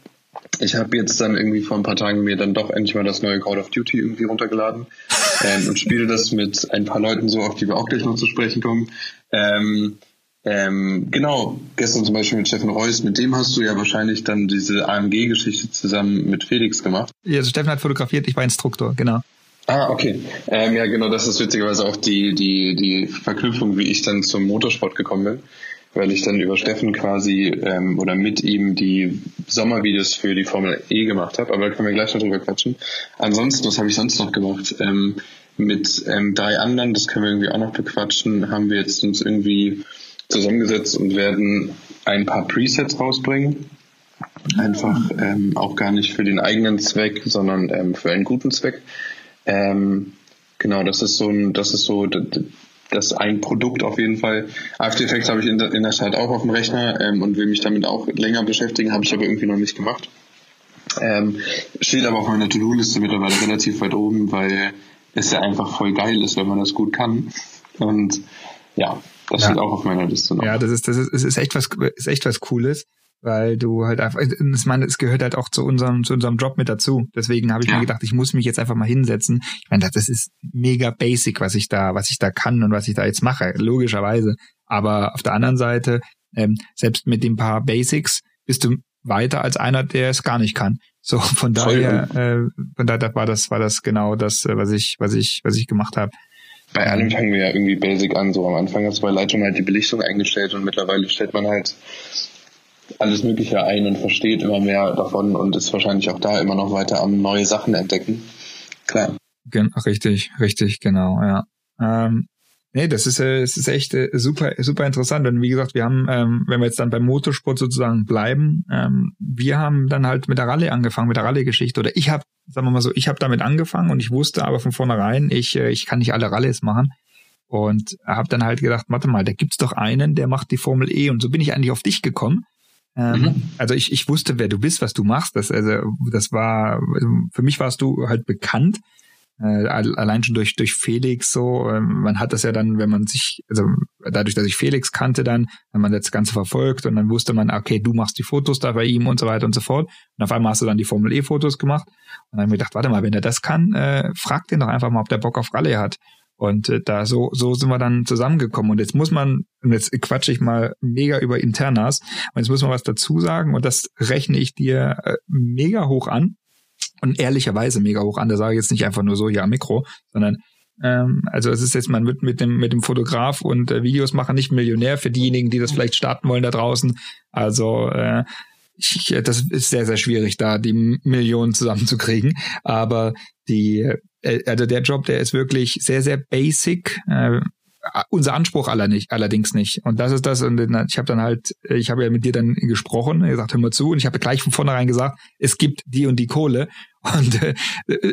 ich habe jetzt dann irgendwie vor ein paar Tagen mir dann doch endlich mal das neue Call of Duty irgendwie runtergeladen ähm, und spiele das mit ein paar Leuten so, auf die wir auch gleich noch zu sprechen kommen. Ähm, ähm, genau, gestern zum Beispiel mit Steffen Reuss, mit dem hast du ja wahrscheinlich dann diese AMG-Geschichte zusammen mit Felix gemacht. Ja, also Steffen hat fotografiert, ich war Instruktor, genau. Ah, okay. Ähm, ja, genau, das ist witzigerweise auch die, die, die Verknüpfung, wie ich dann zum Motorsport gekommen bin weil ich dann über Steffen quasi ähm, oder mit ihm die Sommervideos für die Formel E gemacht habe. Aber da können wir gleich noch drüber quatschen. Ansonsten, was habe ich sonst noch gemacht? Ähm, mit ähm, drei anderen, das können wir irgendwie auch noch bequatschen, haben wir jetzt uns irgendwie zusammengesetzt und werden ein paar Presets rausbringen. Einfach ähm, auch gar nicht für den eigenen Zweck, sondern ähm, für einen guten Zweck. Ähm, genau, das ist so ein, das ist so das ein Produkt auf jeden Fall. After Effects habe ich in der, in der Tat auch auf dem Rechner ähm, und will mich damit auch länger beschäftigen, habe ich aber irgendwie noch nicht gemacht. Ähm, steht aber auf meiner To-Do-Liste mittlerweile relativ weit oben, weil es ja einfach voll geil ist, wenn man das gut kann. Und ja, das ja. steht auch auf meiner Liste noch. Ja, das ist, das ist, ist echt was, ist echt was Cooles weil du halt einfach, ich meine, es gehört halt auch zu unserem, zu unserem Job mit dazu. Deswegen habe ich ja. mir gedacht, ich muss mich jetzt einfach mal hinsetzen. Ich meine, das ist mega basic, was ich da, was ich da kann und was ich da jetzt mache, logischerweise. Aber auf der anderen Seite, ähm, selbst mit den paar Basics bist du weiter als einer, der es gar nicht kann. So von daher, äh, von daher war das, war das genau das, äh, was ich, was ich, was ich gemacht habe. Bei allem fangen wir ja irgendwie basic an. So am Anfang hast du bei Lightroom halt die Belichtung eingestellt und mittlerweile stellt man halt alles Mögliche ein und versteht immer mehr davon und ist wahrscheinlich auch da immer noch weiter am neue Sachen entdecken. Klar. Ach, richtig, richtig, genau, ja. Ähm, nee, das ist, äh, es ist echt äh, super, super interessant. Und wie gesagt, wir haben, ähm, wenn wir jetzt dann beim Motorsport sozusagen bleiben, ähm, wir haben dann halt mit der Rallye angefangen, mit der Rallye-Geschichte. Oder ich habe, sagen wir mal so, ich habe damit angefangen und ich wusste aber von vornherein, ich, äh, ich kann nicht alle Rallyes machen. Und habe dann halt gedacht, warte mal, da gibt's doch einen, der macht die Formel E. Und so bin ich eigentlich auf dich gekommen ähm, mhm. Also ich, ich wusste, wer du bist, was du machst. Das, also, das war, für mich warst du halt bekannt. Äh, allein schon durch, durch Felix so. Ähm, man hat das ja dann, wenn man sich, also dadurch, dass ich Felix kannte dann, wenn man das Ganze verfolgt und dann wusste man, okay, du machst die Fotos da bei ihm und so weiter und so fort. Und auf einmal hast du dann die Formel E-Fotos gemacht. Und dann habe ich mir gedacht, warte mal, wenn er das kann, äh, frag den doch einfach mal, ob der Bock auf Rallye hat. Und äh, da so, so sind wir dann zusammengekommen. Und jetzt muss man, und jetzt quatsche ich mal mega über Internas, und jetzt muss man was dazu sagen, und das rechne ich dir äh, mega hoch an. Und ehrlicherweise mega hoch an. Da sage ich jetzt nicht einfach nur so, ja, Mikro, sondern ähm, also es ist jetzt, man wird mit dem, mit dem Fotograf und äh, Videos machen nicht Millionär für diejenigen, die das vielleicht starten wollen da draußen. Also äh, ich, das ist sehr, sehr schwierig, da die Millionen zusammenzukriegen. Aber die, äh, also der Job, der ist wirklich sehr, sehr basic. Äh, unser Anspruch aller nicht, allerdings nicht. Und das ist das. Und ich habe dann halt, ich habe ja mit dir dann gesprochen, gesagt, hör mal zu. Und ich habe gleich von vornherein gesagt, es gibt die und die Kohle. Und äh,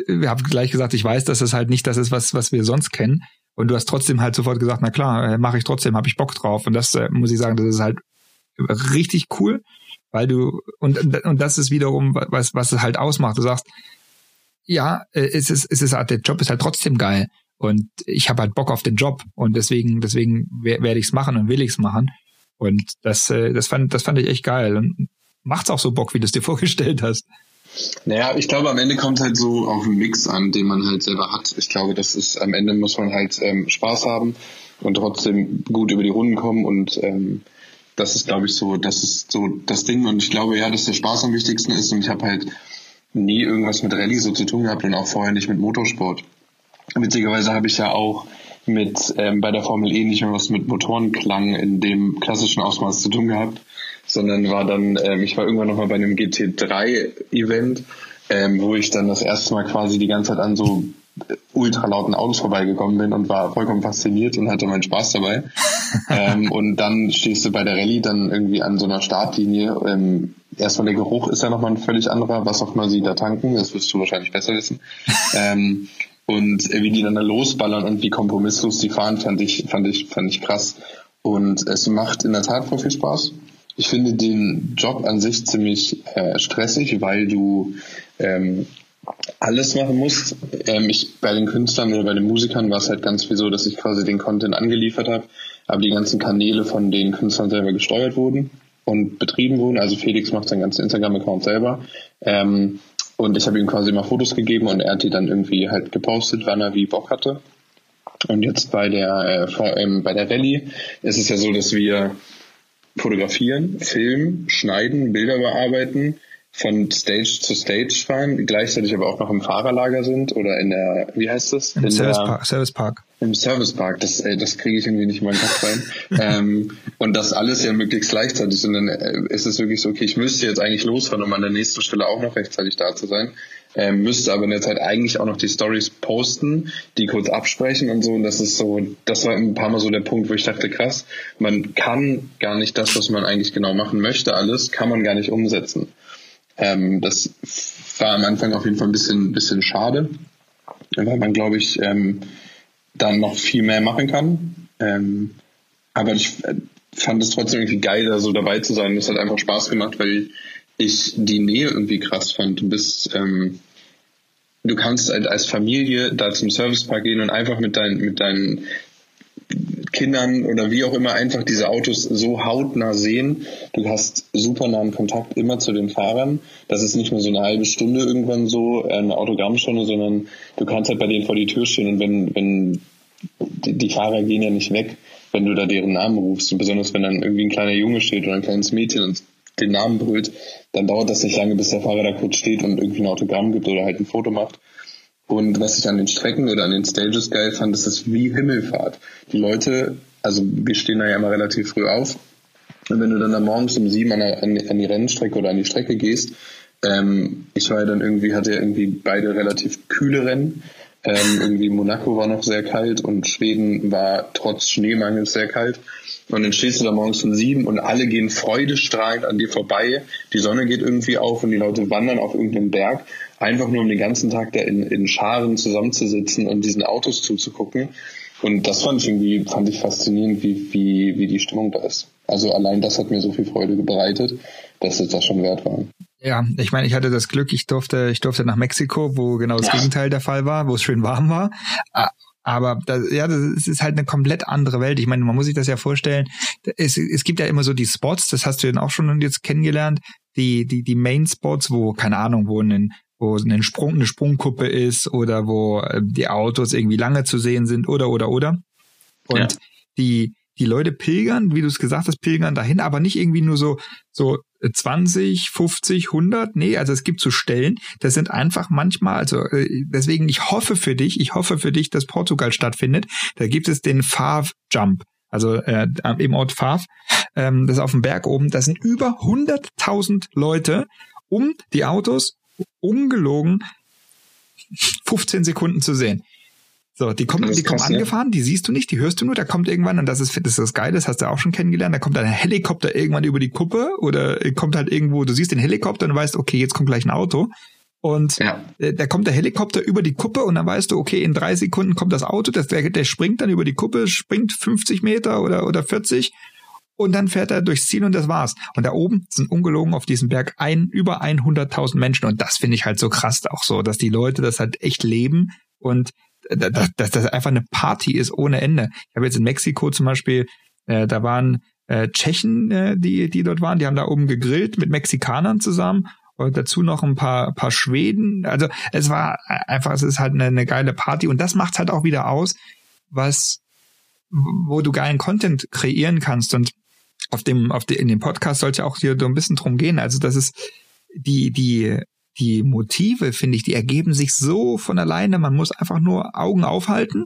wir haben gleich gesagt, ich weiß, dass es halt nicht das ist, was, was wir sonst kennen. Und du hast trotzdem halt sofort gesagt, na klar, äh, mache ich trotzdem, habe ich Bock drauf. Und das äh, muss ich sagen, das ist halt richtig cool, weil du und und das ist wiederum was was es halt ausmacht. Du sagst, ja, äh, es ist, es ist halt, der Job ist halt trotzdem geil. Und ich habe halt Bock auf den Job und deswegen, deswegen werde ich es machen und will ich es machen. Und das, äh, das fand, das fand ich echt geil. Und macht's auch so Bock, wie du es dir vorgestellt hast. Naja, ich glaube, am Ende kommt halt so auf einen Mix an, den man halt selber hat. Ich glaube, das ist, am Ende muss man halt ähm, Spaß haben und trotzdem gut über die Runden kommen und ähm, das ist, glaube ich, so, das ist so das Ding. Und ich glaube, ja, dass der Spaß am wichtigsten ist. Und ich habe halt nie irgendwas mit Rallye so zu tun gehabt und auch vorher nicht mit Motorsport. Witzigerweise habe ich ja auch mit ähm, bei der Formel E nicht mehr was mit Motorenklang in dem klassischen Ausmaß zu tun gehabt, sondern war dann, ähm, ich war irgendwann nochmal bei einem GT3-Event, ähm, wo ich dann das erste Mal quasi die ganze Zeit an so ultralauten Autos vorbeigekommen bin und war vollkommen fasziniert und hatte meinen Spaß dabei. ähm, und dann stehst du bei der Rallye dann irgendwie an so einer Startlinie. Ähm, erstmal der Geruch ist ja nochmal ein völlig anderer, was auch immer sie da tanken, das wirst du wahrscheinlich besser wissen. ähm, und äh, wie die dann da losballern und wie kompromisslos die fahren, fand ich, fand ich, fand ich krass. Und es macht in der Tat voll viel Spaß. Ich finde den Job an sich ziemlich äh, stressig, weil du ähm, alles machen musst. Ähm, ich, bei den Künstlern oder bei den Musikern war es halt ganz viel so, dass ich quasi den Content angeliefert habe, aber die ganzen Kanäle von den Künstlern selber gesteuert wurden. und betrieben wurden. Also Felix macht seinen ganzen Instagram-Account selber. Ähm, und ich habe ihm quasi immer Fotos gegeben und er hat die dann irgendwie halt gepostet, wann er wie Bock hatte. Und jetzt bei der, äh, ähm, bei der Rallye ist es ja so, dass wir fotografieren, filmen, schneiden, Bilder bearbeiten, von Stage zu Stage fahren, gleichzeitig aber auch noch im Fahrerlager sind oder in der, wie heißt das? Im in Service der, Park. Service Park. Im Service Park, das, äh, das kriege ich irgendwie nicht in meinen Kopf rein. ähm, und das alles ja möglichst gleichzeitig. Und dann äh, ist es wirklich so, okay, ich müsste jetzt eigentlich losfahren, um an der nächsten Stelle auch noch rechtzeitig da zu sein. Ähm, müsste aber in der Zeit eigentlich auch noch die Stories posten, die kurz absprechen und so. Und das ist so, das war ein paar Mal so der Punkt, wo ich dachte, krass, man kann gar nicht das, was man eigentlich genau machen möchte, alles, kann man gar nicht umsetzen. Ähm, das war am Anfang auf jeden Fall ein bisschen, bisschen schade, weil man, glaube ich, ähm, dann noch viel mehr machen kann. Ähm, aber ich äh, fand es trotzdem irgendwie geil, da so dabei zu sein. Das hat einfach Spaß gemacht, weil ich die Nähe irgendwie krass fand. Du bist, ähm, du kannst halt als Familie da zum Servicepark gehen und einfach mit deinen, mit deinen Kindern oder wie auch immer einfach diese Autos so hautnah sehen. Du hast super nahen Kontakt immer zu den Fahrern. Das ist nicht nur so eine halbe Stunde irgendwann so, eine Autogrammstunde, sondern du kannst halt bei denen vor die Tür stehen und wenn, wenn die, die Fahrer gehen ja nicht weg, wenn du da deren Namen rufst. Und besonders wenn dann irgendwie ein kleiner Junge steht oder ein kleines Mädchen und den Namen brüllt, dann dauert das nicht lange, bis der Fahrer da kurz steht und irgendwie ein Autogramm gibt oder halt ein Foto macht. Und was ich an den Strecken oder an den Stages geil fand, das ist wie Himmelfahrt. Die Leute, also wir stehen da ja immer relativ früh auf. Und wenn du dann da morgens um sieben an, der, an die Rennstrecke oder an die Strecke gehst, ähm, ich war ja dann irgendwie, hatte ja irgendwie beide relativ kühle Rennen. Ähm, irgendwie Monaco war noch sehr kalt und Schweden war trotz Schneemangels sehr kalt. Und dann stehst du da morgens um sieben und alle gehen freudestrahlend an dir vorbei. Die Sonne geht irgendwie auf und die Leute wandern auf irgendeinen Berg einfach nur um den ganzen Tag da in, in Scharen zusammenzusitzen und diesen Autos zuzugucken. Und das fand ich irgendwie, fand ich faszinierend, wie, wie, wie die Stimmung da ist. Also allein das hat mir so viel Freude bereitet, dass es das schon wert war. Ja, ich meine, ich hatte das Glück, ich durfte, ich durfte nach Mexiko, wo genau das ja. Gegenteil der Fall war, wo es schön warm war. Aber das, ja, das ist halt eine komplett andere Welt. Ich meine, man muss sich das ja vorstellen. Es, es gibt ja immer so die Spots, das hast du ja auch schon jetzt kennengelernt, die, die, die Main Spots, wo, keine Ahnung, wo ein wo ein Sprung, eine Sprungkuppe ist oder wo äh, die Autos irgendwie lange zu sehen sind oder oder oder. Und ja. die die Leute pilgern, wie du es gesagt hast, pilgern dahin, aber nicht irgendwie nur so so 20, 50, 100, nee, also es gibt so Stellen, das sind einfach manchmal, also äh, deswegen, ich hoffe für dich, ich hoffe für dich, dass Portugal stattfindet, da gibt es den Fav Jump, also äh, im Ort Fav, ähm, das ist auf dem Berg oben, da sind über 100.000 Leute um die Autos ungelogen 15 Sekunden zu sehen. So, die kommen, die kommen angefahren, die siehst du nicht, die hörst du nur, da kommt irgendwann, und das ist, das ist das Geile, das hast du auch schon kennengelernt, da kommt ein Helikopter irgendwann über die Kuppe oder kommt halt irgendwo, du siehst den Helikopter und weißt, okay, jetzt kommt gleich ein Auto. Und ja. Äh, da kommt der Helikopter über die Kuppe und dann weißt du, okay, in drei Sekunden kommt das Auto, das, der, der springt dann über die Kuppe, springt 50 Meter oder, oder 40 und dann fährt er durchs Ziel und das war's. Und da oben sind ungelogen auf diesem Berg ein, über 100.000 Menschen und das finde ich halt so krass auch so, dass die Leute das halt echt leben und dass, dass das einfach eine Party ist ohne Ende. Ich habe jetzt in Mexiko zum Beispiel, äh, da waren äh, Tschechen, äh, die, die dort waren, die haben da oben gegrillt mit Mexikanern zusammen und dazu noch ein paar, paar Schweden. Also es war einfach, es ist halt eine, eine geile Party und das macht halt auch wieder aus, was, wo du geilen Content kreieren kannst und auf dem, auf de, in dem Podcast sollte auch hier so ein bisschen drum gehen. Also das ist die, die, die Motive, finde ich, die ergeben sich so von alleine. Man muss einfach nur Augen aufhalten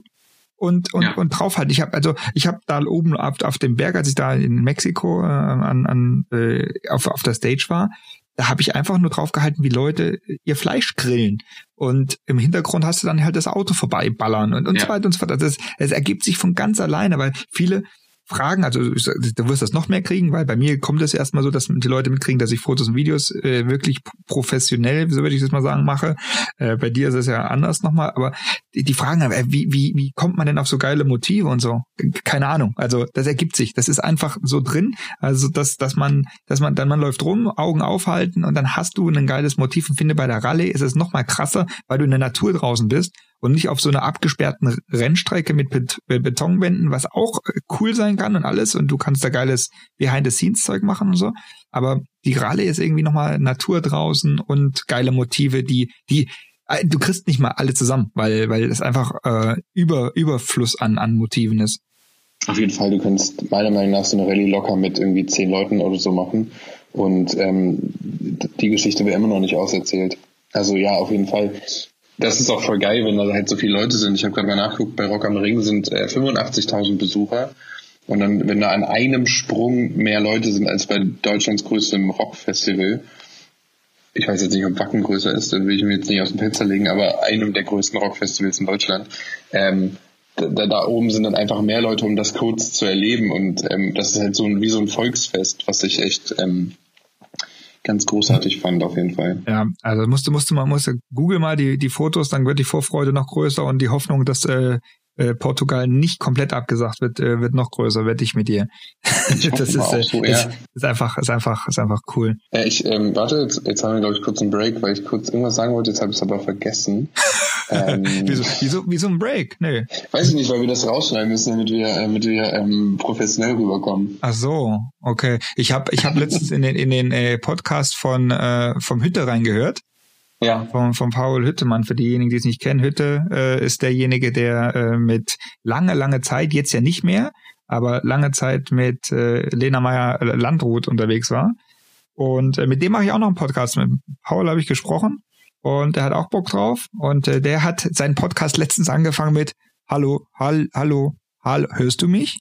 und und ja. und draufhalten. Ich habe also ich habe da oben auf, auf dem Berg, als ich da in Mexiko äh, an, an äh, auf auf der Stage war, da habe ich einfach nur draufgehalten, wie Leute ihr Fleisch grillen und im Hintergrund hast du dann halt das Auto vorbeiballern und und ja. so weiter und so fort. Also es, es ergibt sich von ganz alleine, weil viele Fragen, also du wirst das noch mehr kriegen, weil bei mir kommt es erstmal so, dass die Leute mitkriegen, dass ich Fotos und Videos äh, wirklich professionell, so würde ich das mal sagen, mache. Äh, bei dir ist es ja anders nochmal, aber die, die fragen, äh, wie, wie, wie kommt man denn auf so geile Motive und so? Keine Ahnung. Also das ergibt sich. Das ist einfach so drin. Also dass, dass man, dass man, dann man läuft rum, Augen aufhalten und dann hast du ein geiles Motiv und finde bei der Rallye ist es nochmal krasser, weil du in der Natur draußen bist und nicht auf so einer abgesperrten Rennstrecke mit Bet Betonwänden, was auch cool sein kann und alles und du kannst da geiles Behind-the-Scenes-Zeug machen und so. Aber die Rallye ist irgendwie nochmal Natur draußen und geile Motive, die, die, äh, du kriegst nicht mal alle zusammen, weil, weil es einfach äh, über, Überfluss an, an Motiven ist. Auf jeden Fall, du kannst meiner Meinung nach so eine Rallye locker mit irgendwie zehn Leuten oder so machen und ähm, die Geschichte wäre immer noch nicht auserzählt. Also ja, auf jeden Fall. Das ist auch voll geil, wenn da halt so viele Leute sind. Ich habe gerade mal nachgeguckt, bei Rock am Ring sind äh, 85.000 Besucher. Und dann, wenn da an einem Sprung mehr Leute sind als bei Deutschlands größtem Rockfestival, ich weiß jetzt nicht, ob Wacken größer ist, dann will ich mir jetzt nicht aus dem Fenster legen, aber einem der größten Rockfestivals in Deutschland, ähm, da, da oben sind dann einfach mehr Leute, um das kurz zu erleben. Und ähm, das ist halt so ein, wie so ein Volksfest, was ich echt ähm, ganz großartig fand, auf jeden Fall. Ja, also musste, musste man, musste Google mal die, die Fotos, dann wird die Vorfreude noch größer und die Hoffnung, dass äh, äh, Portugal nicht komplett abgesagt wird, äh, wird noch größer, wette ich mit dir. Ich das ist, äh, so, ist, ist, einfach, ist einfach, ist einfach cool. Äh, ich, ähm, warte, jetzt, jetzt haben wir, glaube ich, kurz einen Break, weil ich kurz irgendwas sagen wollte, jetzt habe ich es aber vergessen. ähm, wieso, wieso, wieso ein Break? Nee. Weiß ich nicht, weil wir das rausschneiden müssen, damit wir, äh, damit wir ähm, professionell rüberkommen. Ach so, okay. Ich habe ich hab letztens in den, in den äh, Podcast von äh, vom Hütte reingehört. Ja. Von, von Paul Hüttemann, für diejenigen, die es nicht kennen. Hütte äh, ist derjenige, der äh, mit lange, lange Zeit, jetzt ja nicht mehr, aber lange Zeit mit äh, Lena Meyer äh, Landrut unterwegs war. Und äh, mit dem mache ich auch noch einen Podcast. Mit Paul habe ich gesprochen und er hat auch Bock drauf. Und äh, der hat seinen Podcast letztens angefangen mit Hallo, hall, hallo, hallo, hörst du mich?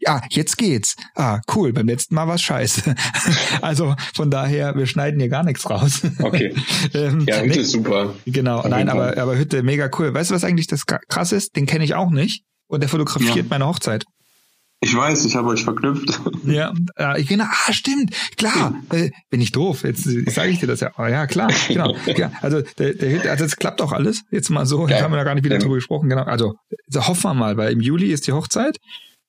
Ja, jetzt geht's. Ah, cool. Beim letzten Mal war's scheiße. also von daher, wir schneiden hier gar nichts raus. Okay. ähm, ja, Hütte ist super. Genau. Auf Nein, aber, aber Hütte mega cool. Weißt du, was eigentlich das krass ist? Den kenne ich auch nicht. Und der fotografiert ja. meine Hochzeit. Ich weiß, ich habe euch verknüpft. Ja, äh, ich genau, ah, stimmt, klar, äh, bin ich doof, jetzt sage ich dir das ja. Oh, ja, klar, genau. Ja, also, der, der, also es klappt auch alles, jetzt mal so, jetzt haben wir da gar nicht wieder ja. drüber gesprochen, genau. Also, also hoffen wir mal, weil im Juli ist die Hochzeit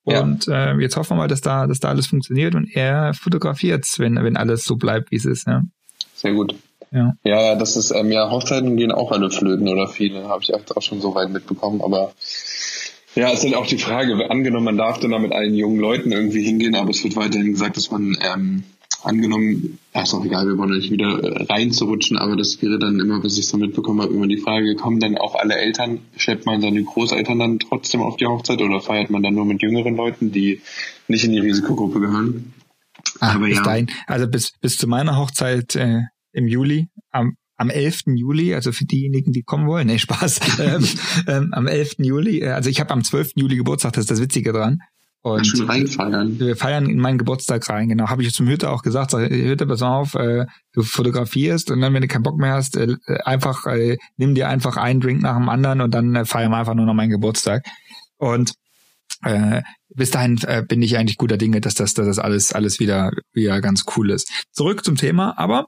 und ja. äh, jetzt hoffen wir mal, dass da, dass da alles funktioniert und er fotografiert, wenn, wenn alles so bleibt, wie es ist. Ja. Sehr gut. Ja. ja, das ist, ähm, ja, Hochzeiten gehen auch alle flöten oder viele, habe ich auch schon so weit mitbekommen, aber ja, es ist halt auch die Frage, angenommen, man darf dann da mit allen jungen Leuten irgendwie hingehen, aber es wird weiterhin gesagt, dass man ähm, angenommen, ja, ist auch egal, wir wollen nicht wieder äh, reinzurutschen, aber das wäre dann immer, was ich so mitbekommen habe, immer die Frage, kommen dann auch alle Eltern, schleppt man seine Großeltern dann trotzdem auf die Hochzeit oder feiert man dann nur mit jüngeren Leuten, die nicht in die Risikogruppe gehören? Ach, aber bis ja. Dahin, also bis, bis zu meiner Hochzeit äh, im Juli, am, am 11. Juli, also für diejenigen, die kommen wollen, nee, Spaß, ähm, ähm, am 11. Juli, äh, also ich habe am 12. Juli Geburtstag, das ist das Witzige dran. Und schon reinfeiern. Wir feiern in meinen Geburtstag rein, genau. Habe ich zum Hütte auch gesagt, sag, Hütte, pass auf, äh, du fotografierst und dann, wenn du keinen Bock mehr hast, äh, einfach, äh, nimm dir einfach einen Drink nach dem anderen und dann äh, feiern wir einfach nur noch meinen Geburtstag. Und äh, bis dahin äh, bin ich eigentlich guter Dinge, dass das, dass das alles, alles wieder, wieder ganz cool ist. Zurück zum Thema, aber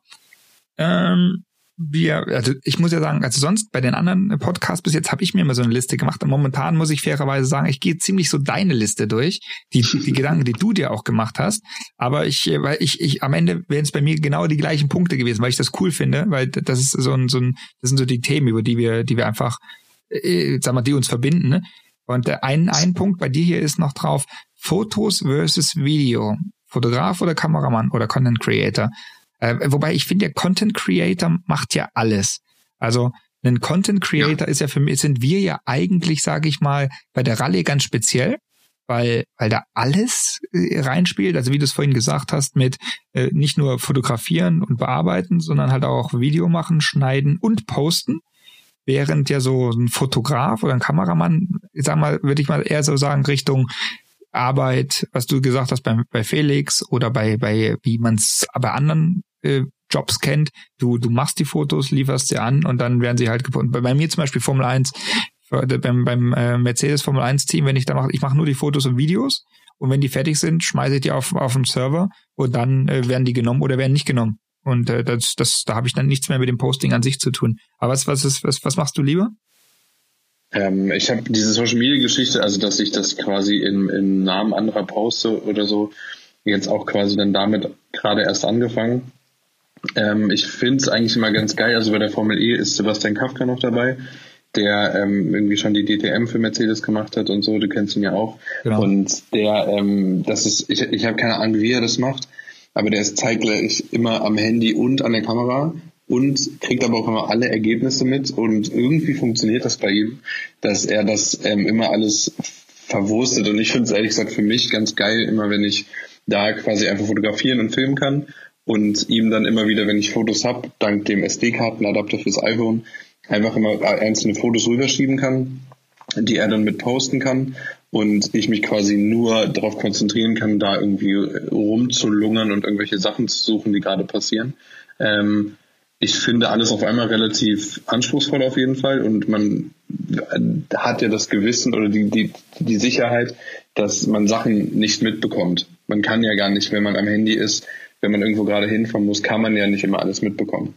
ähm, wir, also ich muss ja sagen, also sonst bei den anderen Podcasts bis jetzt habe ich mir immer so eine Liste gemacht und momentan muss ich fairerweise sagen, ich gehe ziemlich so deine Liste durch, die, die Gedanken, die du dir auch gemacht hast. Aber ich, weil ich, ich am Ende wären es bei mir genau die gleichen Punkte gewesen, weil ich das cool finde, weil das ist so ein, so ein, das sind so die Themen, über die wir, die wir einfach, äh, sag mal, die uns verbinden. Ne? Und der ein, ein Punkt bei dir hier ist noch drauf, Fotos versus Video. Fotograf oder Kameramann oder Content Creator. Äh, wobei ich finde, der Content Creator macht ja alles. Also ein Content Creator ja. ist ja für mich, sind wir ja eigentlich, sage ich mal, bei der Rallye ganz speziell, weil, weil da alles äh, reinspielt. Also wie du es vorhin gesagt hast, mit äh, nicht nur fotografieren und bearbeiten, sondern halt auch Video machen, schneiden und posten. Während ja so ein Fotograf oder ein Kameramann, ich sag mal, würde ich mal eher so sagen, Richtung Arbeit, was du gesagt hast bei, bei Felix oder bei, bei wie man es bei anderen äh, Jobs kennt. Du, du machst die Fotos, lieferst sie an und dann werden sie halt gefunden. Bei, bei mir zum Beispiel Formel 1, beim, beim äh, Mercedes Formel 1 Team, wenn ich da mache, ich mache nur die Fotos und Videos und wenn die fertig sind, schmeiße ich die auf, auf den Server und dann äh, werden die genommen oder werden nicht genommen. Und äh, das, das, da habe ich dann nichts mehr mit dem Posting an sich zu tun. Aber was, was, ist, was, was machst du lieber? Ähm, ich habe diese Social Media Geschichte, also dass ich das quasi im, im Namen anderer poste oder so, jetzt auch quasi dann damit gerade erst angefangen. Ähm, ich finde es eigentlich immer ganz geil. Also bei der Formel E ist Sebastian Kafka noch dabei, der ähm, irgendwie schon die DTM für Mercedes gemacht hat und so, du kennst ihn ja auch. Genau. Und der, ähm, das ist, ich, ich habe keine Ahnung, wie er das macht, aber der ist zeitgleich immer am Handy und an der Kamera und kriegt aber auch immer alle Ergebnisse mit und irgendwie funktioniert das bei ihm, dass er das ähm, immer alles verwurstet und ich finde es ehrlich gesagt für mich ganz geil, immer wenn ich da quasi einfach fotografieren und filmen kann und ihm dann immer wieder, wenn ich Fotos habe, dank dem SD-Kartenadapter fürs iPhone, einfach immer einzelne Fotos rüberschieben kann, die er dann mit posten kann und ich mich quasi nur darauf konzentrieren kann, da irgendwie rumzulungern und irgendwelche Sachen zu suchen, die gerade passieren. Ähm, ich finde alles auf einmal relativ anspruchsvoll auf jeden Fall und man hat ja das Gewissen oder die, die, die Sicherheit, dass man Sachen nicht mitbekommt. Man kann ja gar nicht, wenn man am Handy ist, wenn man irgendwo gerade hinfahren muss, kann man ja nicht immer alles mitbekommen.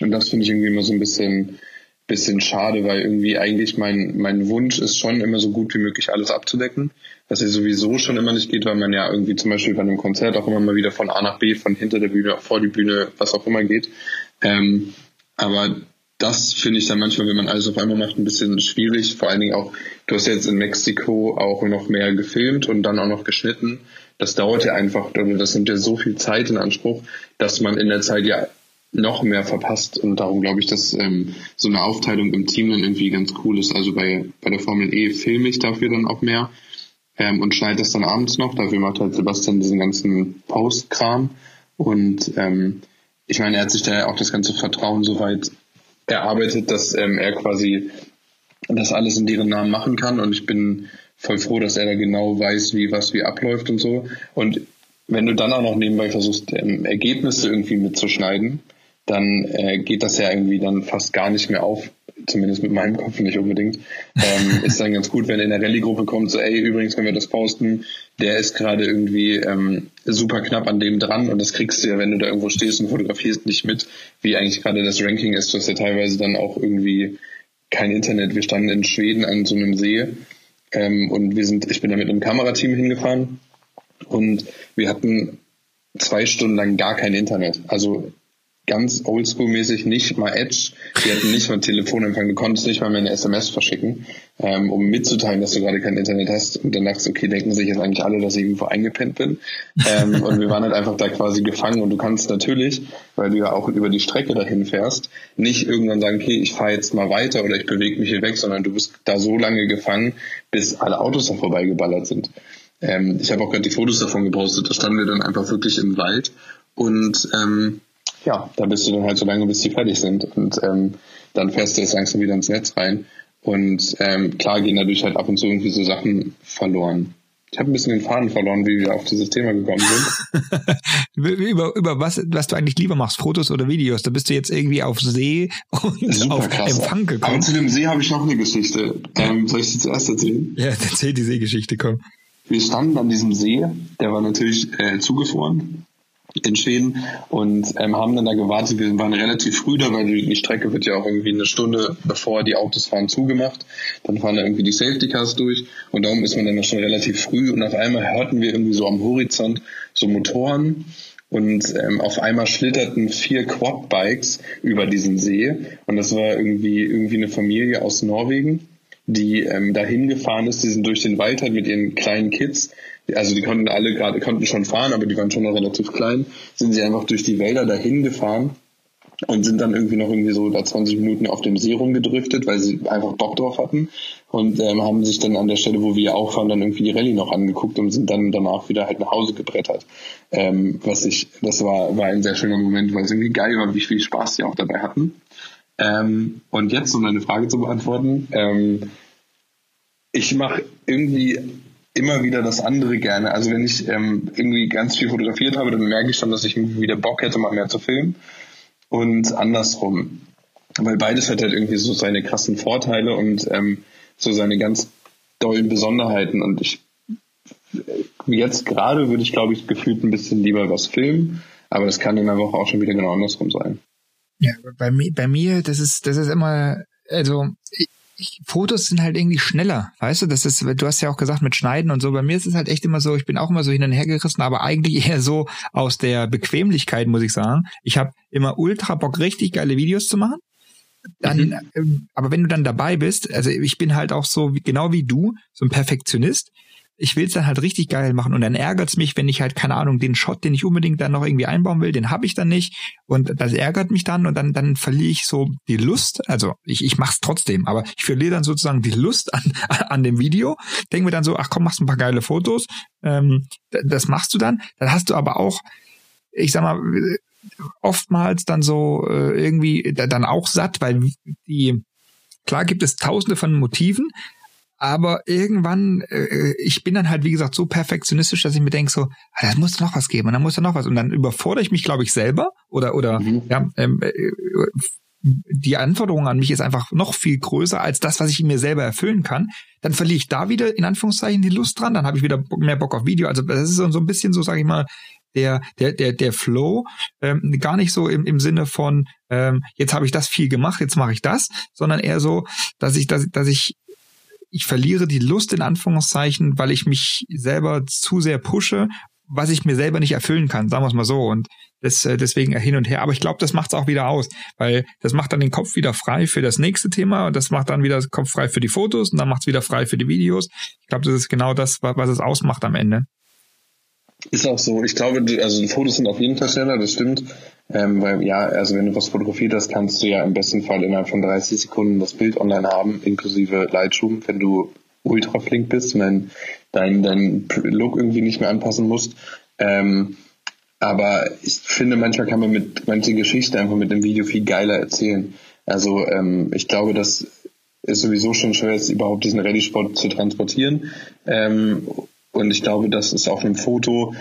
Und das finde ich irgendwie immer so ein bisschen, bisschen schade, weil irgendwie eigentlich mein, mein Wunsch ist schon immer so gut wie möglich alles abzudecken, was ja sowieso schon immer nicht geht, weil man ja irgendwie zum Beispiel bei einem Konzert auch immer mal wieder von A nach B, von hinter der Bühne vor die Bühne, was auch immer geht. Ähm, aber das finde ich dann manchmal, wenn man alles auf einmal macht, ein bisschen schwierig. Vor allen Dingen auch, du hast jetzt in Mexiko auch noch mehr gefilmt und dann auch noch geschnitten. Das dauert ja einfach, das nimmt ja so viel Zeit in Anspruch, dass man in der Zeit ja noch mehr verpasst. Und darum glaube ich, dass ähm, so eine Aufteilung im Team dann irgendwie ganz cool ist. Also bei, bei der Formel E filme ich dafür dann auch mehr ähm, und schneide das dann abends noch. Dafür macht halt Sebastian diesen ganzen Post-Kram. Und ähm, ich meine, er hat sich da ja auch das ganze Vertrauen soweit erarbeitet, dass ähm, er quasi das alles in deren Namen machen kann. Und ich bin voll froh, dass er da genau weiß, wie was wie abläuft und so. Und wenn du dann auch noch nebenbei versuchst, ähm, Ergebnisse irgendwie mitzuschneiden, dann äh, geht das ja irgendwie dann fast gar nicht mehr auf, zumindest mit meinem Kopf nicht unbedingt. Ähm, ist dann ganz gut, wenn in der Rallye-Gruppe kommt, so, ey, übrigens, wenn wir das posten, der ist gerade irgendwie ähm, super knapp an dem dran und das kriegst du ja, wenn du da irgendwo stehst und fotografierst, nicht mit, wie eigentlich gerade das Ranking ist. Du hast ja teilweise dann auch irgendwie kein Internet. Wir standen in Schweden an so einem See ähm, und wir sind, ich bin da mit einem Kamerateam hingefahren und wir hatten zwei Stunden lang gar kein Internet. Also ganz oldschool-mäßig nicht mal Edge. Die hatten nicht mal Telefonempfang. Du konntest nicht mal mehr eine SMS verschicken, ähm, um mitzuteilen, dass du gerade kein Internet hast. Und dann dachtest du, okay, denken sich jetzt eigentlich alle, dass ich irgendwo eingepennt bin. Ähm, und wir waren halt einfach da quasi gefangen. Und du kannst natürlich, weil du ja auch über die Strecke dahin fährst, nicht irgendwann sagen, okay, ich fahre jetzt mal weiter oder ich bewege mich hier weg, sondern du bist da so lange gefangen, bis alle Autos da vorbeigeballert sind. Ähm, ich habe auch gerade die Fotos davon gepostet. Da standen wir dann einfach wirklich im Wald und ähm, ja, da bist du dann halt so lange, bis die fertig sind. Und ähm, dann fährst du jetzt langsam wieder ins Netz rein. Und ähm, klar gehen dadurch halt ab und zu irgendwie so Sachen verloren. Ich habe ein bisschen den Faden verloren, wie wir auf dieses Thema gekommen sind. über, über was, was du eigentlich lieber machst, Fotos oder Videos? Da bist du jetzt irgendwie auf See und Super auf krass. Empfang gekommen. Aber zu dem See habe ich noch eine Geschichte. Ähm, soll ich sie zuerst erzählen? Ja, erzähl die Seegeschichte, komm. Wir standen an diesem See, der war natürlich äh, zugefroren in Schweden und ähm, haben dann da gewartet. Wir waren relativ früh da, weil die, die Strecke wird ja auch irgendwie eine Stunde bevor die Autos fahren zugemacht. Dann fahren da irgendwie die Safety Cars durch und darum ist man dann schon relativ früh und auf einmal hörten wir irgendwie so am Horizont so Motoren und ähm, auf einmal schlitterten vier Quad-Bikes über diesen See und das war irgendwie irgendwie eine Familie aus Norwegen die ähm, dahin gefahren ist, die sind durch den Wald halt mit ihren kleinen Kids, also die konnten alle gerade, konnten schon fahren, aber die waren schon noch relativ klein, sind sie einfach durch die Wälder dahin gefahren und sind dann irgendwie noch irgendwie so da 20 Minuten auf dem See rumgedriftet, weil sie einfach Bock drauf hatten und ähm, haben sich dann an der Stelle, wo wir auch fahren, dann irgendwie die Rallye noch angeguckt und sind dann danach wieder halt nach Hause gebrettert. Ähm, was ich, das war, war ein sehr schöner Moment, weil es irgendwie geil war, wie viel Spaß die auch dabei hatten. Ähm, und jetzt, um deine Frage zu beantworten, ähm, ich mache irgendwie immer wieder das andere gerne. Also wenn ich ähm, irgendwie ganz viel fotografiert habe, dann merke ich schon, dass ich wieder Bock hätte, mal mehr zu filmen. Und andersrum. Weil beides hat halt irgendwie so seine krassen Vorteile und ähm, so seine ganz dollen Besonderheiten. Und ich jetzt gerade würde ich, glaube ich, gefühlt ein bisschen lieber was filmen, aber das kann in der Woche auch schon wieder genau andersrum sein. Ja, bei mir, bei mir, das ist, das ist immer, also ich, Fotos sind halt irgendwie schneller, weißt du? Das ist, du hast ja auch gesagt mit Schneiden und so. Bei mir ist es halt echt immer so, ich bin auch immer so hin und her gerissen, aber eigentlich eher so aus der Bequemlichkeit, muss ich sagen. Ich habe immer ultra Bock, richtig geile Videos zu machen. dann, mhm. Ähm, aber wenn du dann dabei bist, also ich bin halt auch so, genau wie du, so ein Perfektionist, ich will es dann halt richtig geil machen und dann ärgert's mich, wenn ich halt keine Ahnung den Shot, den ich unbedingt dann noch irgendwie einbauen will, den habe ich dann nicht und das ärgert mich dann und dann dann verliere ich so die Lust. Also ich ich mach's trotzdem, aber ich verliere dann sozusagen die Lust an an dem Video. Denke mir dann so, ach komm, machst ein paar geile Fotos. Ähm, das machst du dann. Dann hast du aber auch, ich sag mal, oftmals dann so äh, irgendwie dann auch satt, weil die klar gibt es Tausende von Motiven, aber irgendwann, äh, ich bin dann halt, wie gesagt, so perfektionistisch, dass ich mir denke, so, ah, da muss noch was geben und dann muss da noch was. Und dann überfordere ich mich, glaube ich, selber oder, oder mhm. ja, ähm, äh, die Anforderung an mich ist einfach noch viel größer als das, was ich mir selber erfüllen kann. Dann verliere ich da wieder in Anführungszeichen die Lust dran, dann habe ich wieder mehr Bock auf Video. Also das ist so ein bisschen so, sage ich mal, der, der, der, der Flow, ähm, gar nicht so im, im Sinne von, ähm, jetzt habe ich das viel gemacht, jetzt mache ich das, sondern eher so, dass ich, dass, dass ich ich verliere die Lust in Anführungszeichen, weil ich mich selber zu sehr pushe, was ich mir selber nicht erfüllen kann, sagen wir es mal so. Und das, äh, deswegen hin und her. Aber ich glaube, das macht es auch wieder aus, weil das macht dann den Kopf wieder frei für das nächste Thema und das macht dann wieder den Kopf frei für die Fotos und dann macht es wieder frei für die Videos. Ich glaube, das ist genau das, was es ausmacht am Ende. Ist auch so. Ich glaube, also die Fotos sind auf jeden Fall schneller, das stimmt. Ähm, weil ja, also wenn du was fotografiert hast, kannst du ja im besten Fall innerhalb von 30 Sekunden das Bild online haben, inklusive Lightroom, wenn du ultra flink bist und dein, dein, dein Look irgendwie nicht mehr anpassen musst. Ähm, aber ich finde, manchmal kann man mit manche Geschichten einfach mit dem Video viel geiler erzählen. Also ähm, ich glaube, das ist sowieso schon schwer, jetzt überhaupt diesen Ready-Spot zu transportieren. Ähm, und ich glaube, dass es auf einem Foto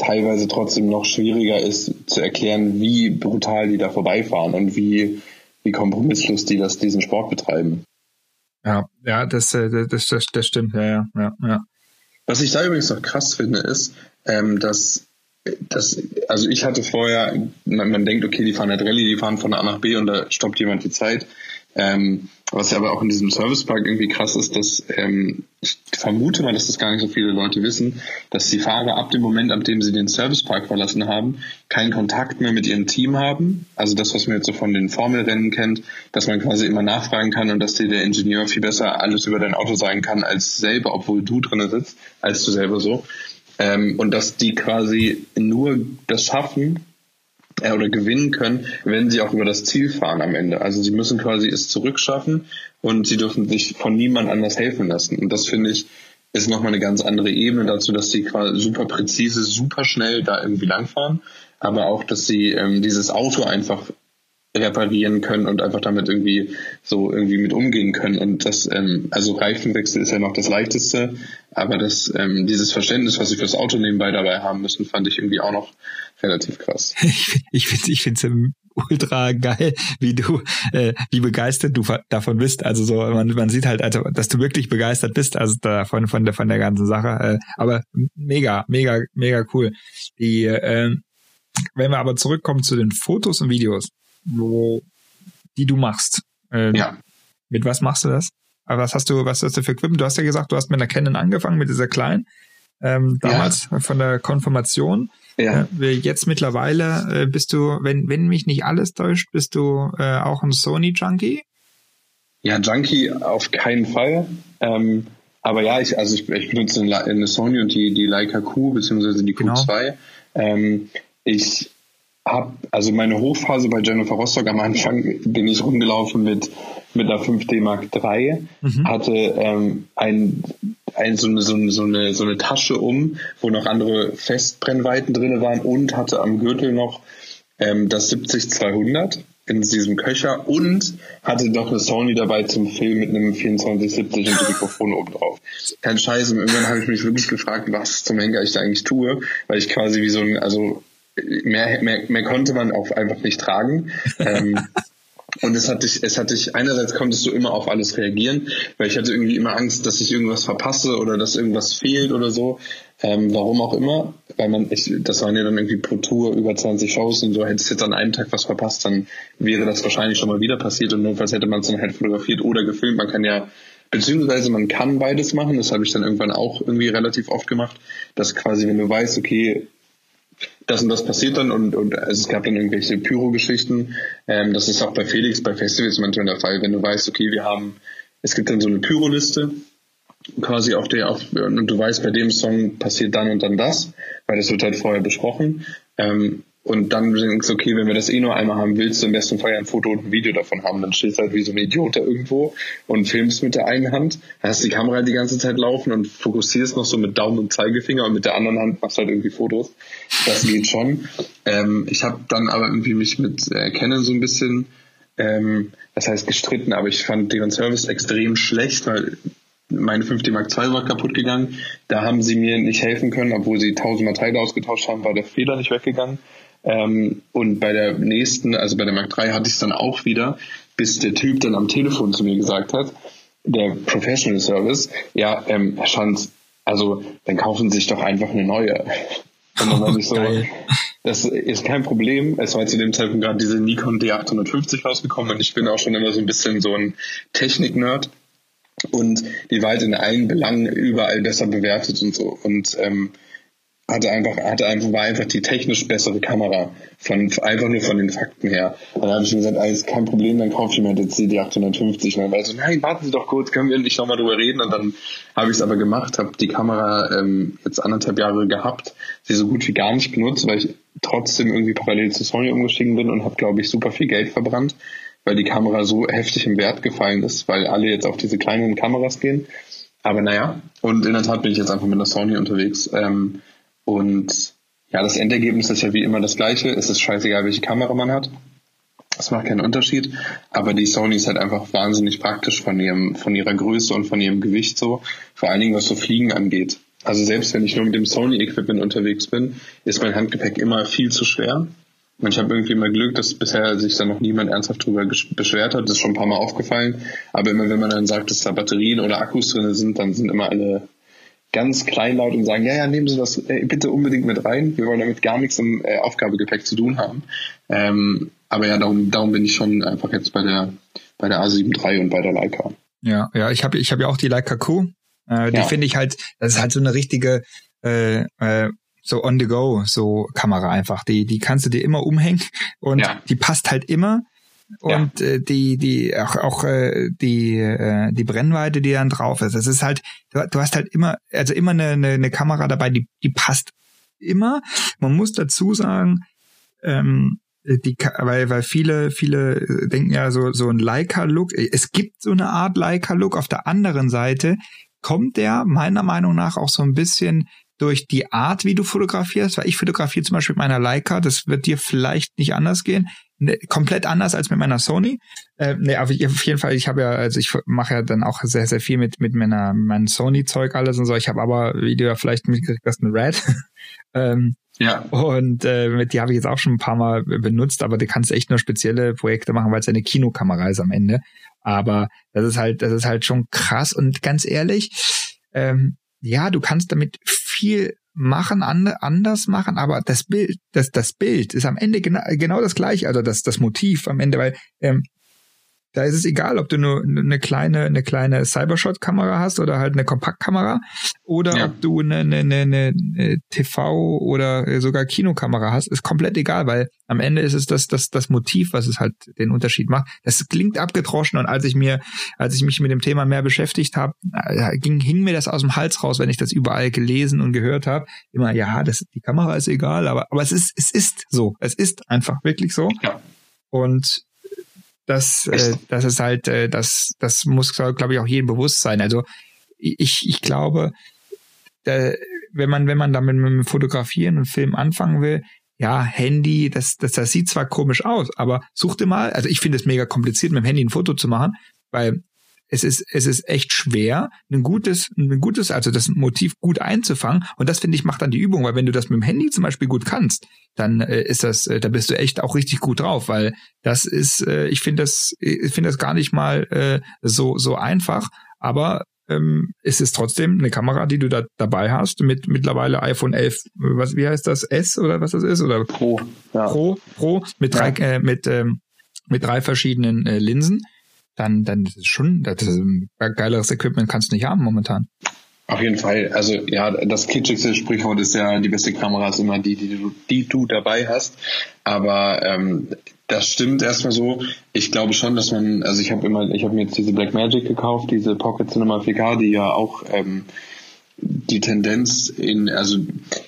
teilweise trotzdem noch schwieriger ist zu erklären, wie brutal die da vorbeifahren und wie, wie kompromisslos die das, diesen Sport betreiben. Ja, ja, das, äh, das, das, das stimmt, ja, ja, ja, ja. Was ich da übrigens noch krass finde, ist, ähm, dass das, also ich hatte vorher, man, man denkt, okay, die fahren halt Rallye, die fahren von A nach B und da stoppt jemand die Zeit. Ähm, was ja aber auch in diesem Servicepark irgendwie krass ist, dass ähm, ich vermute mal, dass das gar nicht so viele Leute wissen, dass die Fahrer ab dem Moment, ab dem sie den Servicepark verlassen haben, keinen Kontakt mehr mit ihrem Team haben. Also das, was man jetzt so von den Formelrennen kennt, dass man quasi immer nachfragen kann und dass dir der Ingenieur viel besser alles über dein Auto sagen kann als selber, obwohl du drinne sitzt, als du selber so. Ähm, und dass die quasi nur das schaffen, äh, oder gewinnen können, wenn sie auch über das Ziel fahren am Ende. Also sie müssen quasi es zurückschaffen und sie dürfen sich von niemand anders helfen lassen. Und das finde ich ist nochmal eine ganz andere Ebene dazu, dass sie quasi super präzise, super schnell da irgendwie langfahren, aber auch, dass sie ähm, dieses Auto einfach reparieren können und einfach damit irgendwie so irgendwie mit umgehen können. Und das, ähm, also Reifenwechsel ist ja noch das leichteste, aber das, ähm, dieses Verständnis, was sie fürs Auto nebenbei dabei haben müssen, fand ich irgendwie auch noch relativ krass. Ich, finde ich ultra geil, wie du, äh, wie begeistert du davon bist. Also so, man, man sieht halt, also, dass du wirklich begeistert bist, also davon von der von der ganzen Sache. Äh, aber mega, mega, mega cool. Die, äh, wenn wir aber zurückkommen zu den Fotos und Videos, wo, die du machst. Äh, ja. Mit was machst du das? Aber was hast du, was hast du für Equipment? Du hast ja gesagt, du hast mit einer Canon angefangen, mit dieser kleinen, ähm, damals ja. von der Konfirmation. Ja. Äh, jetzt mittlerweile äh, bist du, wenn, wenn mich nicht alles täuscht, bist du äh, auch ein Sony-Junkie? Ja, Junkie auf keinen Fall. Ähm, aber ja, ich, also ich, ich benutze eine Sony und die, die Leica Q beziehungsweise die Q2. Genau. Ähm, ich habe, also meine Hochphase bei Jennifer Rostock am Anfang bin ich rumgelaufen mit, mit einer 5D Mark III, mhm. hatte ähm, ein, ein, so, eine, so, eine, so, eine, so eine Tasche um, wo noch andere Festbrennweiten drin waren und hatte am Gürtel noch ähm, das 70-200 in diesem Köcher und hatte doch eine Sony dabei zum Film mit einem 2470 und Mikrofon oben drauf. Kein Scheiß. Und irgendwann habe ich mich wirklich gefragt, was zum Henker ich da eigentlich tue, weil ich quasi wie so ein, also mehr, mehr, mehr konnte man auch einfach nicht tragen. ähm, und es hat dich, es hat dich, einerseits konntest du immer auf alles reagieren, weil ich hatte irgendwie immer Angst, dass ich irgendwas verpasse oder dass irgendwas fehlt oder so. Ähm, warum auch immer, weil man, ich, das waren ja dann irgendwie pro Tour über 20 Shows und so, hättest du jetzt an einem Tag was verpasst, dann wäre das wahrscheinlich schon mal wieder passiert und notfalls hätte man es dann halt fotografiert oder gefilmt. Man kann ja, beziehungsweise man kann beides machen, das habe ich dann irgendwann auch irgendwie relativ oft gemacht, dass quasi, wenn du weißt, okay, das und das passiert dann und, und also es gab dann irgendwelche Pyro-Geschichten. Ähm, das ist auch bei Felix bei Festivals manchmal der Fall, wenn du weißt, okay, wir haben, es gibt dann so eine Pyro-Liste, quasi auf der, auf, und du weißt, bei dem Song passiert dann und dann das, weil das wird halt vorher besprochen. Ähm, und dann denkst du, okay, wenn wir das eh nur einmal haben, willst du im besten Fall ein Foto und ein Video davon haben. Dann stehst du halt wie so ein Idiot da irgendwo und filmst mit der einen Hand, hast die Kamera die ganze Zeit laufen und fokussierst noch so mit Daumen und Zeigefinger und mit der anderen Hand machst halt irgendwie Fotos. Das geht schon. Ähm, ich habe dann aber irgendwie mich mit äh, Canon so ein bisschen, ähm, das heißt gestritten, aber ich fand deren Service extrem schlecht, weil meine 5D Mark II war kaputt gegangen. Da haben sie mir nicht helfen können, obwohl sie tausendmal Teile ausgetauscht haben, war der Fehler nicht weggegangen. Ähm, und bei der nächsten, also bei der Mark III hatte ich es dann auch wieder, bis der Typ dann am Telefon zu mir gesagt hat, der Professional Service, ja, ähm, Herr Schanz, also dann kaufen Sie sich doch einfach eine neue. Und dann war ich so, das ist kein Problem. Es war zu dem Zeitpunkt gerade diese Nikon D850 rausgekommen und ich bin auch schon immer so ein bisschen so ein Technik-Nerd und die war halt in allen Belangen überall besser bewertet und so. Und ähm, hatte einfach, hatte einfach, war einfach die technisch bessere Kamera. Von, einfach nur von den Fakten her. Dann habe ich mir gesagt, alles kein Problem, dann kaufe ich mir jetzt die 850. Und dann war ich so, nein, warten Sie doch kurz, können wir nicht nochmal drüber reden? Und dann habe ich es aber gemacht, habe die Kamera ähm, jetzt anderthalb Jahre gehabt, sie so gut wie gar nicht benutzt, weil ich trotzdem irgendwie parallel zu Sony umgestiegen bin und habe, glaube ich, super viel Geld verbrannt, weil die Kamera so heftig im Wert gefallen ist, weil alle jetzt auf diese kleinen Kameras gehen. Aber naja, und in der Tat bin ich jetzt einfach mit einer Sony unterwegs. Ähm, und ja, das Endergebnis ist ja wie immer das gleiche. Es ist scheißegal, welche Kamera man hat. Das macht keinen Unterschied. Aber die Sony ist halt einfach wahnsinnig praktisch von ihrem, von ihrer Größe und von ihrem Gewicht so. Vor allen Dingen, was so Fliegen angeht. Also selbst wenn ich nur mit dem Sony-Equipment unterwegs bin, ist mein Handgepäck immer viel zu schwer. Und ich habe irgendwie immer Glück, dass bisher sich da noch niemand ernsthaft drüber beschwert hat. Das ist schon ein paar Mal aufgefallen. Aber immer wenn man dann sagt, dass da Batterien oder Akkus drin sind, dann sind immer alle ganz kleinlaut und sagen, ja, ja, nehmen Sie das äh, bitte unbedingt mit rein. Wir wollen damit gar nichts im äh, Aufgabegepäck zu tun haben. Ähm, aber ja, darum, darum bin ich schon einfach jetzt bei der bei der A7 III und bei der Leica. Ja, ja, ich habe ich hab ja auch die Leica Q. Äh, die ja. finde ich halt, das ist halt so eine richtige äh, äh, so on the go so Kamera einfach. Die die kannst du dir immer umhängen und ja. die passt halt immer und äh, die die auch auch äh, die äh, die Brennweite, die dann drauf ist. Das ist halt du, du hast halt immer also immer eine, eine, eine Kamera dabei, die die passt immer. Man muss dazu sagen, ähm, die, weil, weil viele, viele denken ja so, so ein Leica-Look. Es gibt so eine Art Leica-Look. Auf der anderen Seite kommt der meiner Meinung nach auch so ein bisschen durch die Art, wie du fotografierst, weil ich fotografiere zum Beispiel mit meiner Leica, das wird dir vielleicht nicht anders gehen, ne, komplett anders als mit meiner Sony. Äh, ne, aber ich, auf jeden Fall, ich habe ja, also ich mache ja dann auch sehr, sehr viel mit mit meiner meinem Sony-Zeug alles und so. Ich habe aber, wie du ja vielleicht mitgekriegt hast, eine Red. ähm, ja. Und äh, mit die habe ich jetzt auch schon ein paar Mal benutzt, aber du kannst echt nur spezielle Projekte machen, weil es eine Kinokamera ist am Ende. Aber das ist halt, das ist halt schon krass und ganz ehrlich, ähm, ja, du kannst damit viel machen, anders machen, aber das Bild, das, das Bild ist am Ende genau, genau das gleiche, also das, das Motiv am Ende, weil ähm, da ist es egal, ob du nur eine kleine, eine kleine Cybershot-Kamera hast oder halt eine Kompaktkamera oder ja. ob du eine, eine, eine, eine TV oder sogar Kinokamera hast, ist komplett egal, weil am Ende ist es das, das, das Motiv, was es halt den Unterschied macht. Das klingt abgedroschen und als ich mir, als ich mich mit dem Thema mehr beschäftigt habe, äh, ging, hing mir das aus dem Hals raus, wenn ich das überall gelesen und gehört habe. Immer, ja, das, die Kamera ist egal, aber, aber es ist, es ist so. Es ist einfach wirklich so. Ja. Und das, äh, das ist halt, äh, das, das muss, glaube ich, auch jedem bewusst sein. Also ich, ich glaube, da, wenn man, wenn man damit mit dem Fotografieren und Film anfangen will, ja, Handy, das, das, das sieht zwar komisch aus, aber such dir mal, also ich finde es mega kompliziert, mit dem Handy ein Foto zu machen, weil es ist, es ist echt schwer, ein gutes, ein gutes, also das Motiv gut einzufangen. Und das finde ich macht dann die Übung, weil wenn du das mit dem Handy zum Beispiel gut kannst, dann äh, ist das, äh, da bist du echt auch richtig gut drauf, weil das ist, äh, ich finde das, ich finde das gar nicht mal äh, so so einfach, aber ähm, es ist trotzdem eine Kamera, die du da dabei hast mit mittlerweile iPhone 11, was wie heißt das S oder was das ist oder Pro, ja. Pro, Pro mit drei ja. äh, mit ähm, mit drei verschiedenen äh, Linsen dann, dann schon, das ist geileres Equipment kannst du nicht haben momentan. Auf jeden Fall. Also ja, das kitschigste Sprichwort ist ja, die beste Kamera ist immer die, die du, die du dabei hast. Aber ähm, das stimmt erstmal so. Ich glaube schon, dass man, also ich habe immer, ich habe mir jetzt diese Black Magic gekauft, diese Pocket Cinema 4K, die ja auch ähm, die Tendenz in, also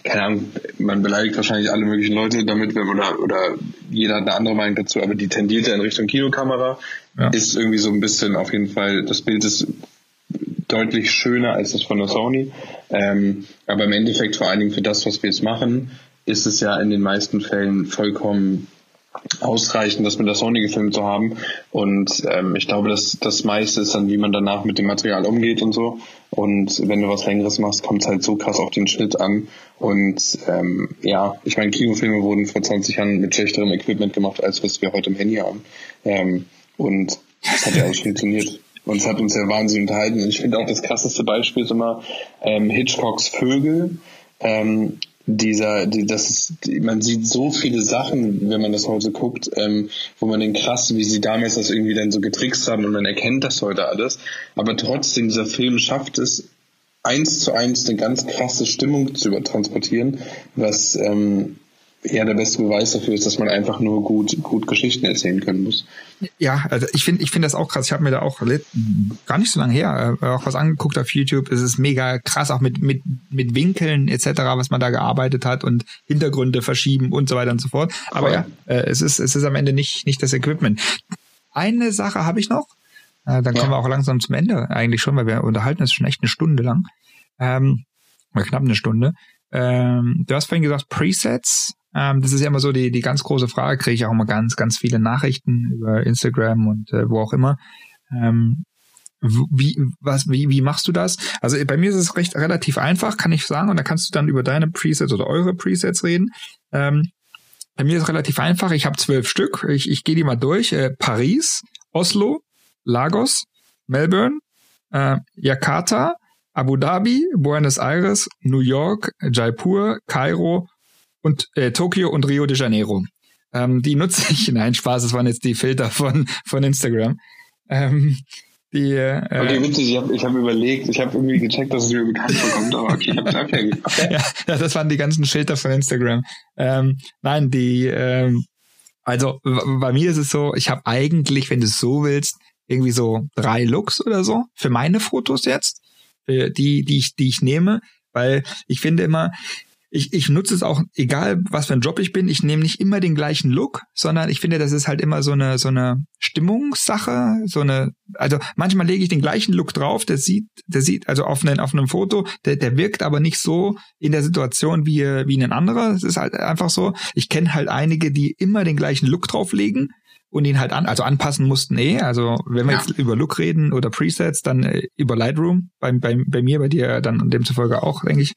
keine Ahnung, man beleidigt wahrscheinlich alle möglichen Leute damit, oder oder jeder hat eine andere Meinung dazu, aber die tendiert ja in Richtung Kinokamera, ja. ist irgendwie so ein bisschen auf jeden Fall, das Bild ist deutlich schöner als das von der Sony. Ähm, aber im Endeffekt vor allen Dingen für das, was wir jetzt machen, ist es ja in den meisten Fällen vollkommen ausreichend, das mit der Sony gefilmt zu haben. Und ähm, ich glaube, dass das meiste ist dann, wie man danach mit dem Material umgeht und so. Und wenn du was Längeres machst, kommt es halt so krass auf den Schnitt an. Und ähm, ja, ich meine, Kinofilme wurden vor 20 Jahren mit schlechterem Equipment gemacht, als was wir heute im Handy haben. Ähm, und das hat ja alles funktioniert. Und es hat uns ja wahnsinnig unterhalten. Und ich finde auch das krasseste Beispiel ist immer ähm, Hitchcocks Vögel. Ähm, dieser, die, das ist, die, man sieht so viele Sachen, wenn man das heute guckt, ähm, wo man den krass, wie sie damals das irgendwie dann so getrickst haben und man erkennt das heute alles. Aber trotzdem, dieser Film schafft es, eins zu eins eine ganz krasse Stimmung zu übertransportieren, was ähm, ja der beste Beweis dafür ist, dass man einfach nur gut, gut Geschichten erzählen können muss. Ja, also ich finde ich finde das auch krass. Ich habe mir da auch gar nicht so lange her äh, auch was angeguckt auf YouTube. Es ist mega krass, auch mit, mit, mit Winkeln etc., was man da gearbeitet hat und Hintergründe verschieben und so weiter und so fort. Aber Voll. ja, äh, es ist, es ist am Ende nicht, nicht das Equipment. Eine Sache habe ich noch. Äh, dann ja. kommen wir auch langsam zum Ende eigentlich schon, weil wir unterhalten es schon echt eine Stunde lang. Ähm, oder knapp eine Stunde. Ähm, du hast vorhin gesagt, Presets ähm, das ist ja immer so die, die ganz große Frage, kriege ich auch immer ganz, ganz viele Nachrichten über Instagram und äh, wo auch immer. Ähm, wie, was, wie, wie machst du das? Also bei mir ist es recht relativ einfach, kann ich sagen, und da kannst du dann über deine Presets oder eure Presets reden. Ähm, bei mir ist es relativ einfach, ich habe zwölf Stück, ich, ich gehe die mal durch. Äh, Paris, Oslo, Lagos, Melbourne, äh, Jakarta, Abu Dhabi, Buenos Aires, New York, Jaipur, Kairo, und äh, Tokio und Rio de Janeiro. Ähm, die nutze ich. Nein, Spaß, das waren jetzt die Filter von, von Instagram. Ähm, die, äh, okay, witzig, ich habe ich hab überlegt, ich habe irgendwie gecheckt, dass es mir bekannt vorkommt, aber okay, okay, okay. ja, das waren die ganzen Filter von Instagram. Ähm, nein, die, ähm, also bei mir ist es so, ich habe eigentlich, wenn du es so willst, irgendwie so drei Looks oder so für meine Fotos jetzt, für die, die ich, die ich nehme, weil ich finde immer, ich, ich nutze es auch, egal was für ein Job ich bin, ich nehme nicht immer den gleichen Look, sondern ich finde, das ist halt immer so eine, so eine Stimmungssache, so eine, also manchmal lege ich den gleichen Look drauf, der sieht, der sieht, also auf, einem auf einem Foto, der, der wirkt aber nicht so in der Situation wie, wie ein anderer. Es ist halt einfach so, ich kenne halt einige, die immer den gleichen Look drauflegen und ihn halt an, also anpassen mussten eh. Also wenn wir ja. jetzt über Look reden oder Presets, dann äh, über Lightroom, bei, bei, bei mir, bei dir dann demzufolge auch, denke ich.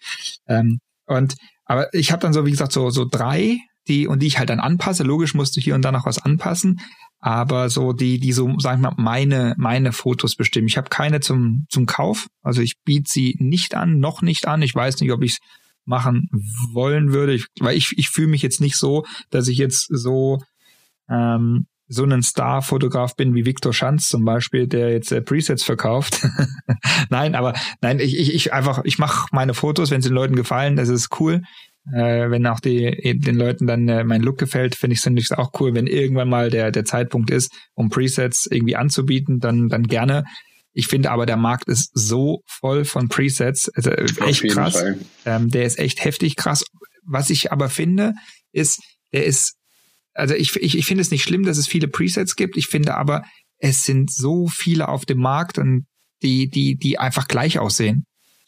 Ähm, und aber ich habe dann so, wie gesagt, so, so drei, die, und die ich halt dann anpasse. Logisch musst du hier und da noch was anpassen. Aber so die, die so, sag ich mal, meine, meine Fotos bestimmen. Ich habe keine zum, zum Kauf. Also ich biete sie nicht an, noch nicht an. Ich weiß nicht, ob ich es machen wollen würde. Ich, weil ich, ich fühle mich jetzt nicht so, dass ich jetzt so ähm, so einen Star-Fotograf bin wie Victor Schanz zum Beispiel, der jetzt äh, Presets verkauft. nein, aber nein, ich, ich, ich einfach, ich mache meine Fotos, wenn es den Leuten gefallen, das ist cool. Äh, wenn auch die, den Leuten dann äh, mein Look gefällt, finde ich es auch cool, wenn irgendwann mal der, der Zeitpunkt ist, um Presets irgendwie anzubieten, dann, dann gerne. Ich finde aber, der Markt ist so voll von Presets, also echt krass. Ähm, der ist echt heftig krass. Was ich aber finde, ist, der ist also ich, ich, ich finde es nicht schlimm, dass es viele Presets gibt. Ich finde aber, es sind so viele auf dem Markt und die, die, die einfach gleich aussehen.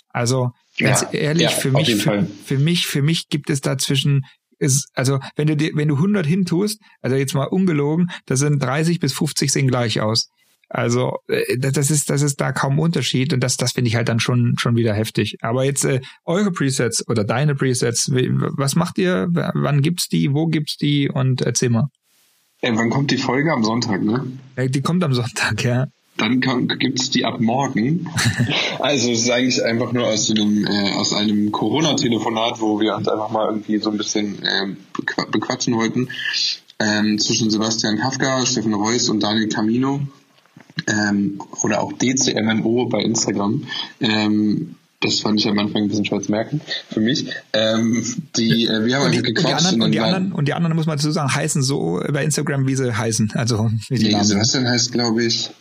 Also ganz ja, ehrlich, ja, für mich, für, für, mich, für mich gibt es dazwischen ist, also wenn du dir, wenn du 100 hintust, also jetzt mal ungelogen, da sind 30 bis 50 sehen gleich aus. Also äh, das ist das ist da kaum Unterschied und das das finde ich halt dann schon schon wieder heftig. Aber jetzt äh, eure Presets oder deine Presets, was macht ihr? Wann gibt's die? Wo gibt's die? Und erzähl mal. Ey, wann kommt die Folge am Sonntag? Ne? Die kommt am Sonntag, ja. Dann gibt es die ab morgen. also es ist eigentlich einfach nur aus einem, äh, aus einem Corona-Telefonat, wo wir uns einfach mal irgendwie so ein bisschen äh, bequatschen wollten. Ähm, zwischen Sebastian Kafka, Steffen Reuss und Daniel Camino ähm, oder auch DCMMO bei Instagram. Ähm, das fand ich am Anfang ein bisschen schwer zu merken für mich. Ähm, die, äh, wir haben und die, einfach gequatscht. Und die, anderen, und, die anderen, und die anderen, muss man dazu sagen, heißen so bei Instagram, wie sie heißen. Also wie die nee. Sebastian heißt, glaube ich,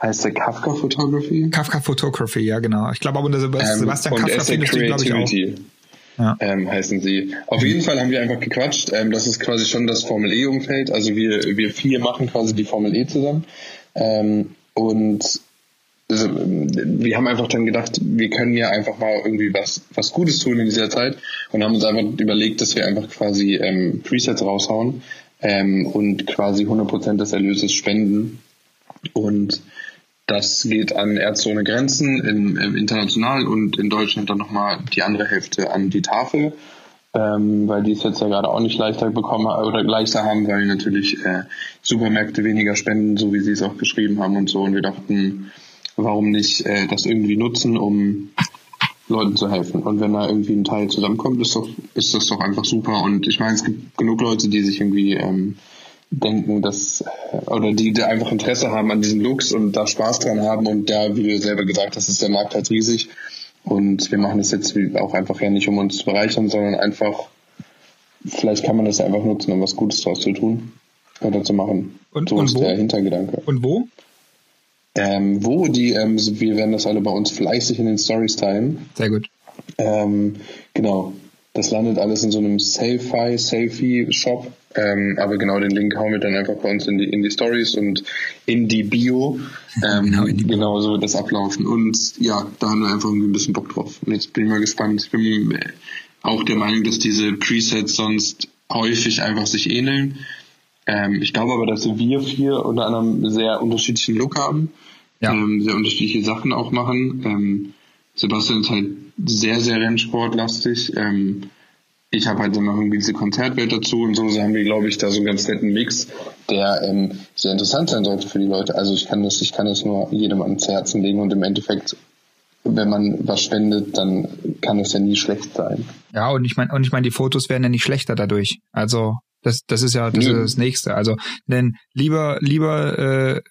heißt der Kafka Photography. Kafka Photography, ja genau. Ich glaube aber unter Ähm, Sebastian und Kafka findest du, glaube ich, auch. Ja. Ähm, heißen sie. Auf jeden Fall haben wir einfach gequatscht. Ähm, das ist quasi schon das Formel E-Umfeld. Also wir, wir vier machen quasi die Formel E zusammen. Ähm, und also, wir haben einfach dann gedacht, wir können ja einfach mal irgendwie was, was Gutes tun in dieser Zeit und haben uns einfach überlegt, dass wir einfach quasi ähm, Presets raushauen ähm, und quasi 100% des Erlöses spenden. Und das geht an Ärzte ohne Grenzen im, im international und in Deutschland dann nochmal die andere Hälfte an die Tafel, ähm, weil die es jetzt ja gerade auch nicht leichter bekommen oder leichter haben, weil natürlich äh, Supermärkte weniger spenden, so wie sie es auch geschrieben haben und so. Und wir dachten, warum nicht äh, das irgendwie nutzen, um Leuten zu helfen. Und wenn da irgendwie ein Teil zusammenkommt, ist doch, ist das doch einfach super. Und ich meine, es gibt genug Leute, die sich irgendwie ähm, denken, dass äh, oder die, die einfach Interesse haben an diesen Looks und da Spaß dran haben und da, wie du selber gesagt hast, ist der Markt halt riesig. Und wir machen das jetzt auch einfach ja nicht, um uns zu bereichern, sondern einfach, vielleicht kann man das einfach nutzen, um was Gutes draus zu tun oder zu machen. Und- so und ist wo? der Hintergedanke. Und wo? Ähm, wo die, ähm, wir werden das alle bei uns fleißig in den Stories teilen. Sehr gut. Ähm, genau. Das landet alles in so einem Selfie, Selfie-Shop. Ähm, aber genau den Link hauen wir dann einfach bei uns in die, in die Stories und in die Bio. Ähm, Genau, in die Bio. genau so wird das ablaufen. Und ja, da haben wir einfach irgendwie ein bisschen Bock drauf. Und jetzt bin ich mal gespannt. Ich bin äh, auch der Meinung, dass diese Presets sonst häufig einfach sich ähneln. Ähm, ich glaube aber, dass wir vier unter anderem sehr unterschiedlichen Look haben, Ja. ähm, sehr unterschiedliche Sachen auch machen. Ähm, Sebastian ist halt sehr, sehr rennsportlastig. Ähm, ich habe halt dann noch irgendwie diese Konzertwelt dazu und so, so haben wir, glaube ich, da so einen ganz netten Mix, der ähm, sehr interessant sein sollte für die Leute. Also ich kann das, ich kann das nur jedem ans Herzen legen und im Endeffekt, wenn man was spendet, dann kann es ja nie schlecht sein. Ja, und ich meine, und ich meine, die Fotos werden ja nicht schlechter dadurch. Also das, das ist ja das, ist das Nächste. Also denn lieber, lieber,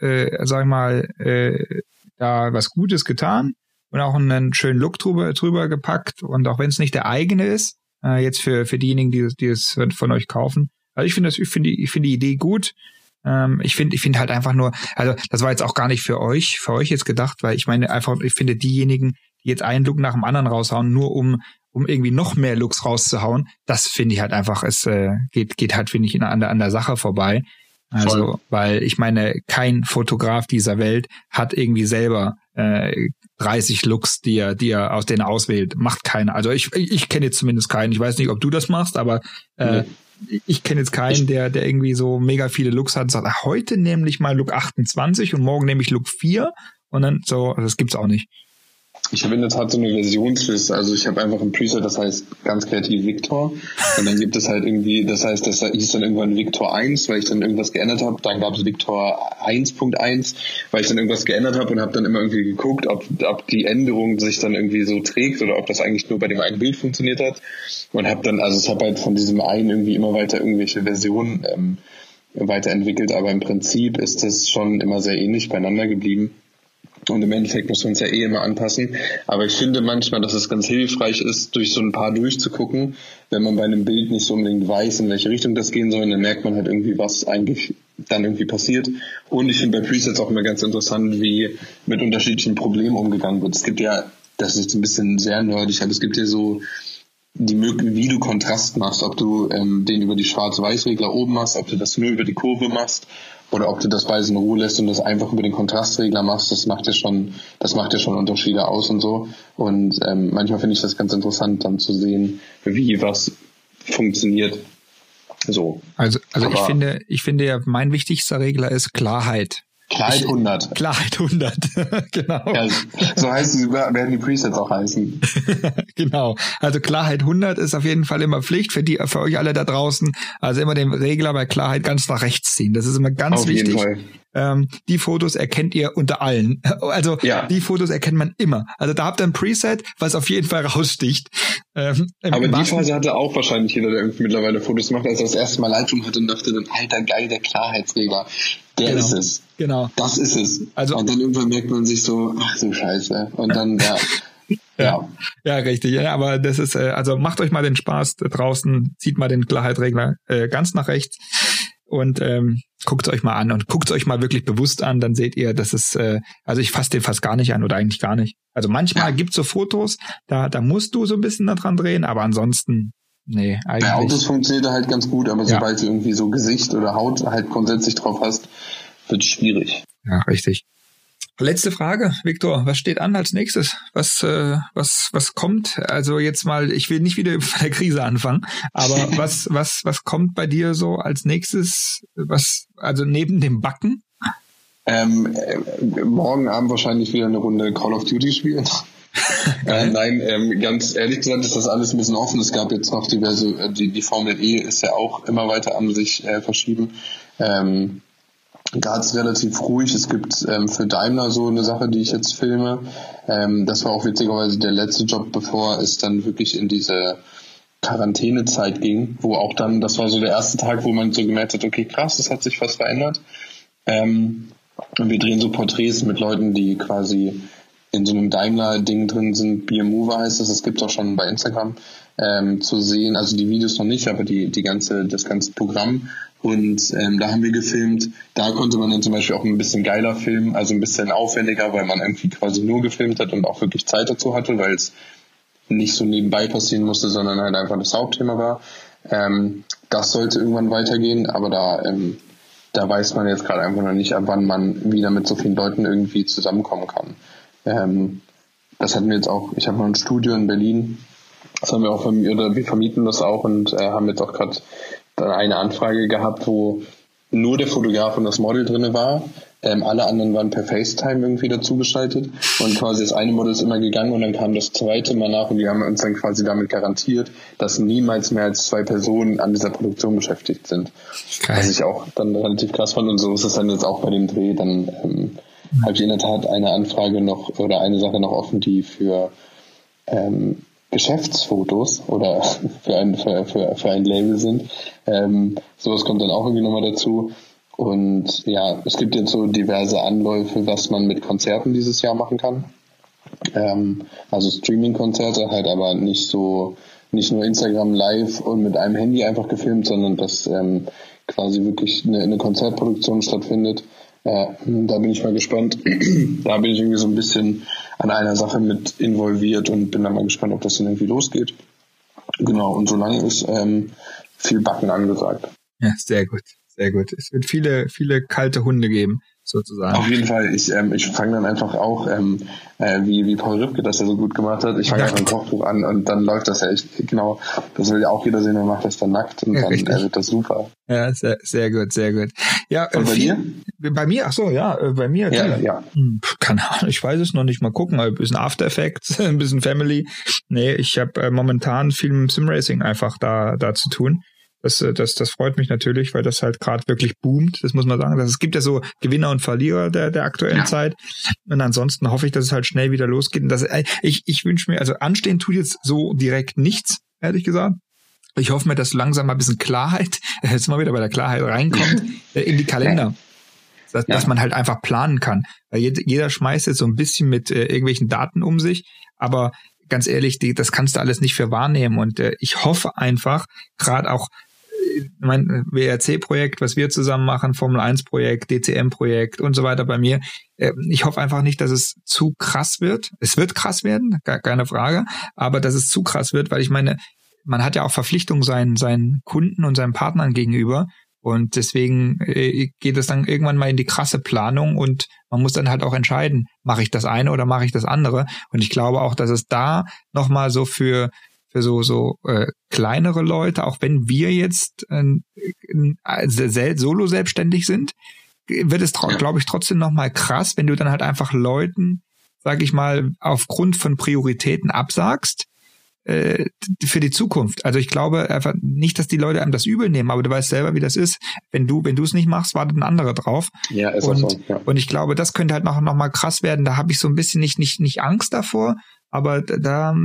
äh, äh, sag ich mal, äh, da was Gutes getan und auch einen schönen Look drüber, drüber gepackt und auch wenn es nicht der eigene ist, äh, jetzt für für diejenigen, die die es von euch kaufen. Also ich finde das, ich finde die, ich finde die Idee gut. Ähm, ich finde, ich finde halt einfach nur, also das war jetzt auch gar nicht für euch, für euch jetzt gedacht, weil ich meine einfach, ich finde diejenigen, die jetzt einen Look nach dem anderen raushauen, nur um um irgendwie noch mehr Looks rauszuhauen, das finde ich halt einfach, es äh, geht geht halt finde ich an der an der Sache vorbei. Also, Voll. weil ich meine, kein Fotograf dieser Welt hat irgendwie selber äh, 30 Looks, die er, die er aus denen auswählt. Macht keiner. Also ich, ich, ich kenne jetzt zumindest keinen. Ich weiß nicht, ob du das machst, aber äh, ich kenne jetzt keinen, der, der irgendwie so mega viele Looks hat und sagt, ah, heute nämlich mal Look 28 und morgen nehme ich Look 4 und dann so, das gibt's auch nicht. Ich habe in der Tat so eine Versionsliste. Also ich habe einfach ein Preset, das heißt ganz kreativ Victor. Und dann gibt es halt irgendwie, das heißt, das hieß dann irgendwann Victor 1, weil ich dann irgendwas geändert habe. Dann gab es Victor 1.1, weil ich dann irgendwas geändert habe und habe dann immer irgendwie geguckt, ob, ob die Änderung sich dann irgendwie so trägt oder ob das eigentlich nur bei dem einen Bild funktioniert hat. Und habe dann, also ich habe halt von diesem einen irgendwie immer weiter irgendwelche Versionen ähm, weiterentwickelt, aber im Prinzip ist das schon immer sehr ähnlich beieinander geblieben. Und im Endeffekt muss man es ja eh immer anpassen. Aber ich finde manchmal, dass es ganz hilfreich ist, durch so ein paar durchzugucken. Wenn man bei einem Bild nicht so unbedingt weiß, in welche Richtung das gehen soll, dann merkt man halt irgendwie, was eigentlich dann irgendwie passiert. Und ich finde bei Presets auch immer ganz interessant, wie mit unterschiedlichen Problemen umgegangen wird. Es gibt ja, das ist jetzt ein bisschen sehr nerdig, aber es gibt ja so die Möglichkeit, wie du Kontrast machst, ob du ähm, den über die Schwarz-Weiß-Regler oben machst, ob du das nur über die Kurve machst oder ob du das beides in Ruhe lässt und das einfach über den Kontrastregler machst, das macht ja schon, das macht ja schon Unterschiede aus und so. Und ähm, manchmal finde ich das ganz interessant, dann zu sehen, wie was funktioniert. So. Also, also ich Aber- finde, ich finde ja, mein wichtigster Regler ist Klarheit. Klarheit 100. Klarheit 100. genau. Ja, so heißt die, werden die Presets auch heißen. genau. Also Klarheit 100 ist auf jeden Fall immer Pflicht für die, für euch alle da draußen. Also immer den Regler bei Klarheit ganz nach rechts ziehen. Das ist immer ganz Auf wichtig. jeden Fall. Ähm, die Fotos erkennt ihr unter allen. Also Ja. die Fotos erkennt man immer. Also da habt ihr ein Preset, was auf jeden Fall raussticht. Ähm, Aber die Phase hatte auch wahrscheinlich jeder, der irgendwie mittlerweile Fotos macht, als er das erste Mal Lightroom hatte und dachte dann, alter geil, der Klarheitsregler. Der Genau. ist es. Genau. Das ist es. Also- und dann irgendwann merkt man sich so, ach du Scheiße. Und dann, ja. Ja, ja, richtig. Ja, aber das ist, äh, also macht euch mal den Spaß draußen, zieht mal den Klarheitregler äh, ganz nach rechts und ähm, guckt es euch mal an und guckt es euch mal wirklich bewusst an, dann seht ihr, dass es, äh, also ich fasse den fast gar nicht an oder eigentlich gar nicht. Also manchmal ja. gibt's so Fotos, da, da musst du so ein bisschen da dran drehen, aber ansonsten, nee, eigentlich. Bei Autos funktioniert halt ganz gut, aber ja. sobald du irgendwie so Gesicht oder Haut halt grundsätzlich drauf hast, wird schwierig. Ja, richtig. Letzte Frage, Viktor, was steht an als nächstes? Was, äh, was, was kommt? Also jetzt mal, ich will nicht wieder bei der Krise anfangen, aber was, was, was kommt bei dir so als nächstes? Was, also neben dem Backen? Ähm, äh, morgen Abend wahrscheinlich wieder eine Runde Call of Duty spielen. äh, nein, ähm, ganz ehrlich gesagt ist das alles ein bisschen offen. Es gab jetzt noch diverse, äh, die, die Formel E ist ja auch immer weiter am sich äh, verschieben. Ähm, Graz relativ ruhig. Es gibt ähm, für Daimler so eine Sache, die ich jetzt filme. Ähm, das war auch witzigerweise der letzte Job, bevor es dann wirklich in diese Quarantänezeit ging, wo auch dann, das war so der erste Tag, wo man so gemerkt hat, okay, krass, das hat sich was verändert. Ähm, und wir drehen so Porträts mit Leuten, die quasi in so einem Daimler-Ding drin sind. Beer Mover heißt das, das gibt es auch schon bei Instagram ähm, zu sehen. Also die Videos noch nicht, aber die, die ganze, das ganze Programm. Und ähm, da haben wir gefilmt. Da konnte man dann zum Beispiel auch ein bisschen geiler filmen, also ein bisschen aufwendiger, weil man irgendwie quasi nur gefilmt hat und auch wirklich Zeit dazu hatte, weil es nicht so nebenbei passieren musste, sondern halt einfach das Hauptthema war. Ähm, das sollte irgendwann weitergehen, aber da, ähm, da weiß man jetzt gerade einfach noch nicht, ab wann man wieder mit so vielen Leuten irgendwie zusammenkommen kann. Ähm, das hatten wir jetzt auch, ich habe noch ein Studio in Berlin, das haben wir auch oder wir vermieten das auch und äh, haben jetzt auch gerade dann eine Anfrage gehabt, wo nur der Fotograf und das Model drinne war. Ähm, alle anderen waren per FaceTime irgendwie dazugeschaltet und quasi das eine Model ist immer gegangen und dann kam das zweite mal nach und die haben uns dann quasi damit garantiert, dass niemals mehr als zwei Personen an dieser Produktion beschäftigt sind. Geil. Was ich auch dann relativ krass fand und so ist es dann jetzt auch bei dem Dreh. Dann ähm, habe ich in der Tat eine Anfrage noch oder eine Sache noch offen, die für ähm, Geschäftsfotos oder für ein, für, für, für ein Label sind. Ähm, sowas kommt dann auch irgendwie nochmal dazu. Und ja, es gibt jetzt so diverse Anläufe, was man mit Konzerten dieses Jahr machen kann. Ähm, also Streaming-Konzerte, halt aber nicht so, nicht nur Instagram live und mit einem Handy einfach gefilmt, sondern dass ähm, quasi wirklich eine, eine Konzertproduktion stattfindet. Ja, da bin ich mal gespannt. da bin ich irgendwie so ein bisschen an einer Sache mit involviert und bin dann mal gespannt, ob das dann irgendwie losgeht. Genau, und solange ist ähm, viel Backen angesagt. Ja, sehr gut, sehr gut. Es wird viele, viele kalte Hunde geben sozusagen. Auf jeden Fall. Ich, ähm, ich fange dann einfach auch, ähm, äh, wie, wie Paul Rübke das ja so gut gemacht hat, ich fange einfach ein Kochbuch an und dann läuft das ja echt, genau, das will ja auch jeder sehen, man macht das dann nackt und ja, dann äh, wird das super. Ja, sehr, sehr gut, sehr gut. Ja, und bei viel, dir? Bei mir, ach so, ja, äh, bei mir. Ja, ja. Hm, keine Ahnung, ich weiß es noch nicht. Mal gucken, ein bisschen After Effects, ein bisschen Family. Nee, ich habe äh, momentan viel mit Simracing einfach da, da zu tun. Das, äh, das, das freut mich natürlich, weil das halt gerade wirklich boomt. Das muss man sagen. Das, es gibt ja so Gewinner und Verlierer der, der aktuellen ja. Zeit. Und ansonsten hoffe ich, dass es halt schnell wieder losgeht. Und das, äh, ich, ich wünsche mir, also anstehen tut jetzt so direkt nichts, ehrlich gesagt. Ich hoffe mir, dass langsam mal ein bisschen Klarheit, jetzt mal wieder bei der Klarheit reinkommt, äh, in die Kalender. Dass, ja. dass man halt einfach planen kann. Weil jeder schmeißt jetzt so ein bisschen mit äh, irgendwelchen Daten um sich, aber ganz ehrlich, die, das kannst du alles nicht für wahrnehmen. Und äh, ich hoffe einfach, gerade auch mein WRC-Projekt, was wir zusammen machen, Formel 1-Projekt, DCM-Projekt und so weiter bei mir. Ähm, ich hoffe einfach nicht, dass es zu krass wird. Es wird krass werden, gar keine Frage, aber dass es zu krass wird, weil ich meine, man hat ja auch Verpflichtungen seinen, seinen Kunden und seinen Partnern gegenüber. Und deswegen äh, geht es dann irgendwann mal in die krasse Planung und man muss dann halt auch entscheiden, mache ich das eine oder mache ich das andere. Und ich glaube auch, dass es da nochmal so für für so so äh, kleinere Leute, auch wenn wir jetzt äh, äh, solo selbstständig sind, wird es, ja. glaube ich, trotzdem nochmal krass, wenn du dann halt einfach Leuten, sag ich mal, aufgrund von Prioritäten absagst äh, für die Zukunft. Also ich glaube einfach nicht, dass die Leute einem das übel nehmen, aber du weißt selber, wie das ist. Wenn du, wenn du es nicht machst, wartet ein anderer drauf. Ja, ist und, auch so, ja. und ich glaube, das könnte halt noch, noch mal krass werden. Da habe ich so ein bisschen nicht, nicht, nicht Angst davor, aber da,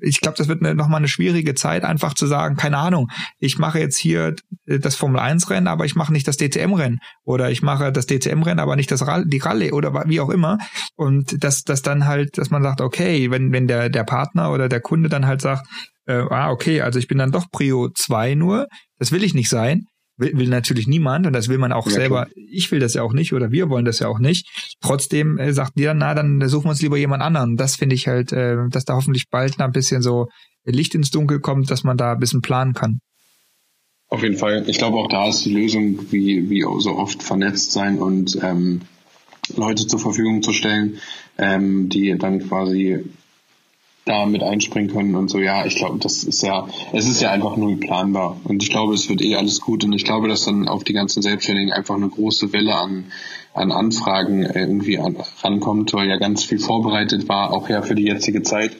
ich glaube, das wird eine, nochmal eine schwierige Zeit, einfach zu sagen, keine Ahnung, ich mache jetzt hier das Formel 1 Rennen, aber ich mache nicht das DTM Rennen oder ich mache das DTM Rennen, aber nicht das Rall die Rallye oder wie auch immer. Und dass das dann halt, dass man sagt, okay, wenn wenn der der Partner oder der Kunde dann halt sagt, äh, ah okay, also ich bin dann doch Prio 2 nur, das will ich nicht sein, will, will natürlich niemand und das will man auch ja, selber. Klar. Ich will das ja auch nicht oder wir wollen das ja auch nicht. Trotzdem äh, sagt die dann, na, dann suchen wir uns lieber jemand anderen. Das finde ich halt, äh, dass da hoffentlich bald ein bisschen so Licht ins Dunkel kommt, dass man da ein bisschen planen kann. Auf jeden Fall. Ich glaube, auch da ist die Lösung, wie, wie so oft vernetzt sein und ähm, Leute zur Verfügung zu stellen, ähm, die dann quasi da mit einspringen können und so. Ja, ich glaube, das ist ja, es ist ja einfach nur planbar. Und ich glaube, es wird eh alles gut. Und ich glaube, dass dann auf die ganzen Selbstständigen einfach eine große Welle an, an Anfragen irgendwie an, rankommt, weil ja ganz viel vorbereitet war, auch ja für die jetzige Zeit.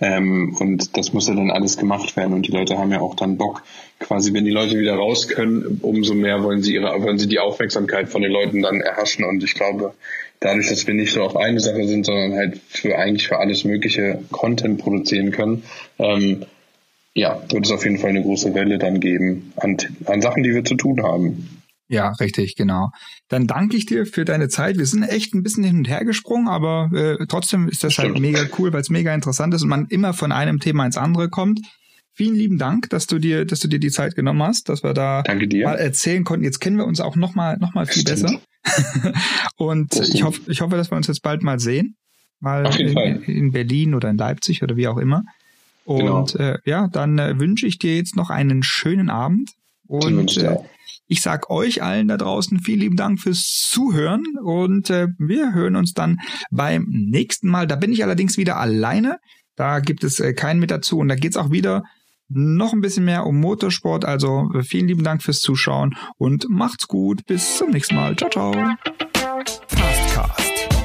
Ähm, und das muss ja dann alles gemacht werden. Und die Leute haben ja auch dann Bock, quasi, wenn die Leute wieder raus können, umso mehr wollen sie ihre, wollen sie die Aufmerksamkeit von den Leuten dann erhaschen. Und ich glaube, dadurch, dass wir nicht so auf eine Sache sind, sondern halt für eigentlich für alles mögliche Content produzieren können, ähm, ja, wird es auf jeden Fall eine große Welle dann geben an, an Sachen, die wir zu tun haben. Ja, richtig, genau. Dann danke ich dir für deine Zeit. Wir sind echt ein bisschen hin und her gesprungen, aber äh, trotzdem ist das halt Stimmt. halt mega cool, weil es mega interessant ist und man immer von einem Thema ins andere kommt. Vielen lieben Dank, dass du dir, dass du dir die Zeit genommen hast, dass wir da mal erzählen konnten. Jetzt kennen wir uns auch noch mal, noch mal viel Stimmt. besser. und ich hoffe, ich hoffe, dass wir uns jetzt bald mal sehen. Mal in, in, Berlin oder in Leipzig oder wie auch immer. Und genau. äh, ja, dann äh, wünsche ich dir jetzt noch einen schönen Abend. Und äh, ich sag euch allen da draußen vielen lieben Dank fürs Zuhören und äh, wir hören uns dann beim nächsten Mal. Da bin ich allerdings wieder alleine. Da gibt es äh, keinen mit dazu und da geht's auch wieder noch ein bisschen mehr um Motorsport. Also vielen lieben Dank fürs Zuschauen und macht's gut. Bis zum nächsten Mal. Ciao, ciao. Fastcast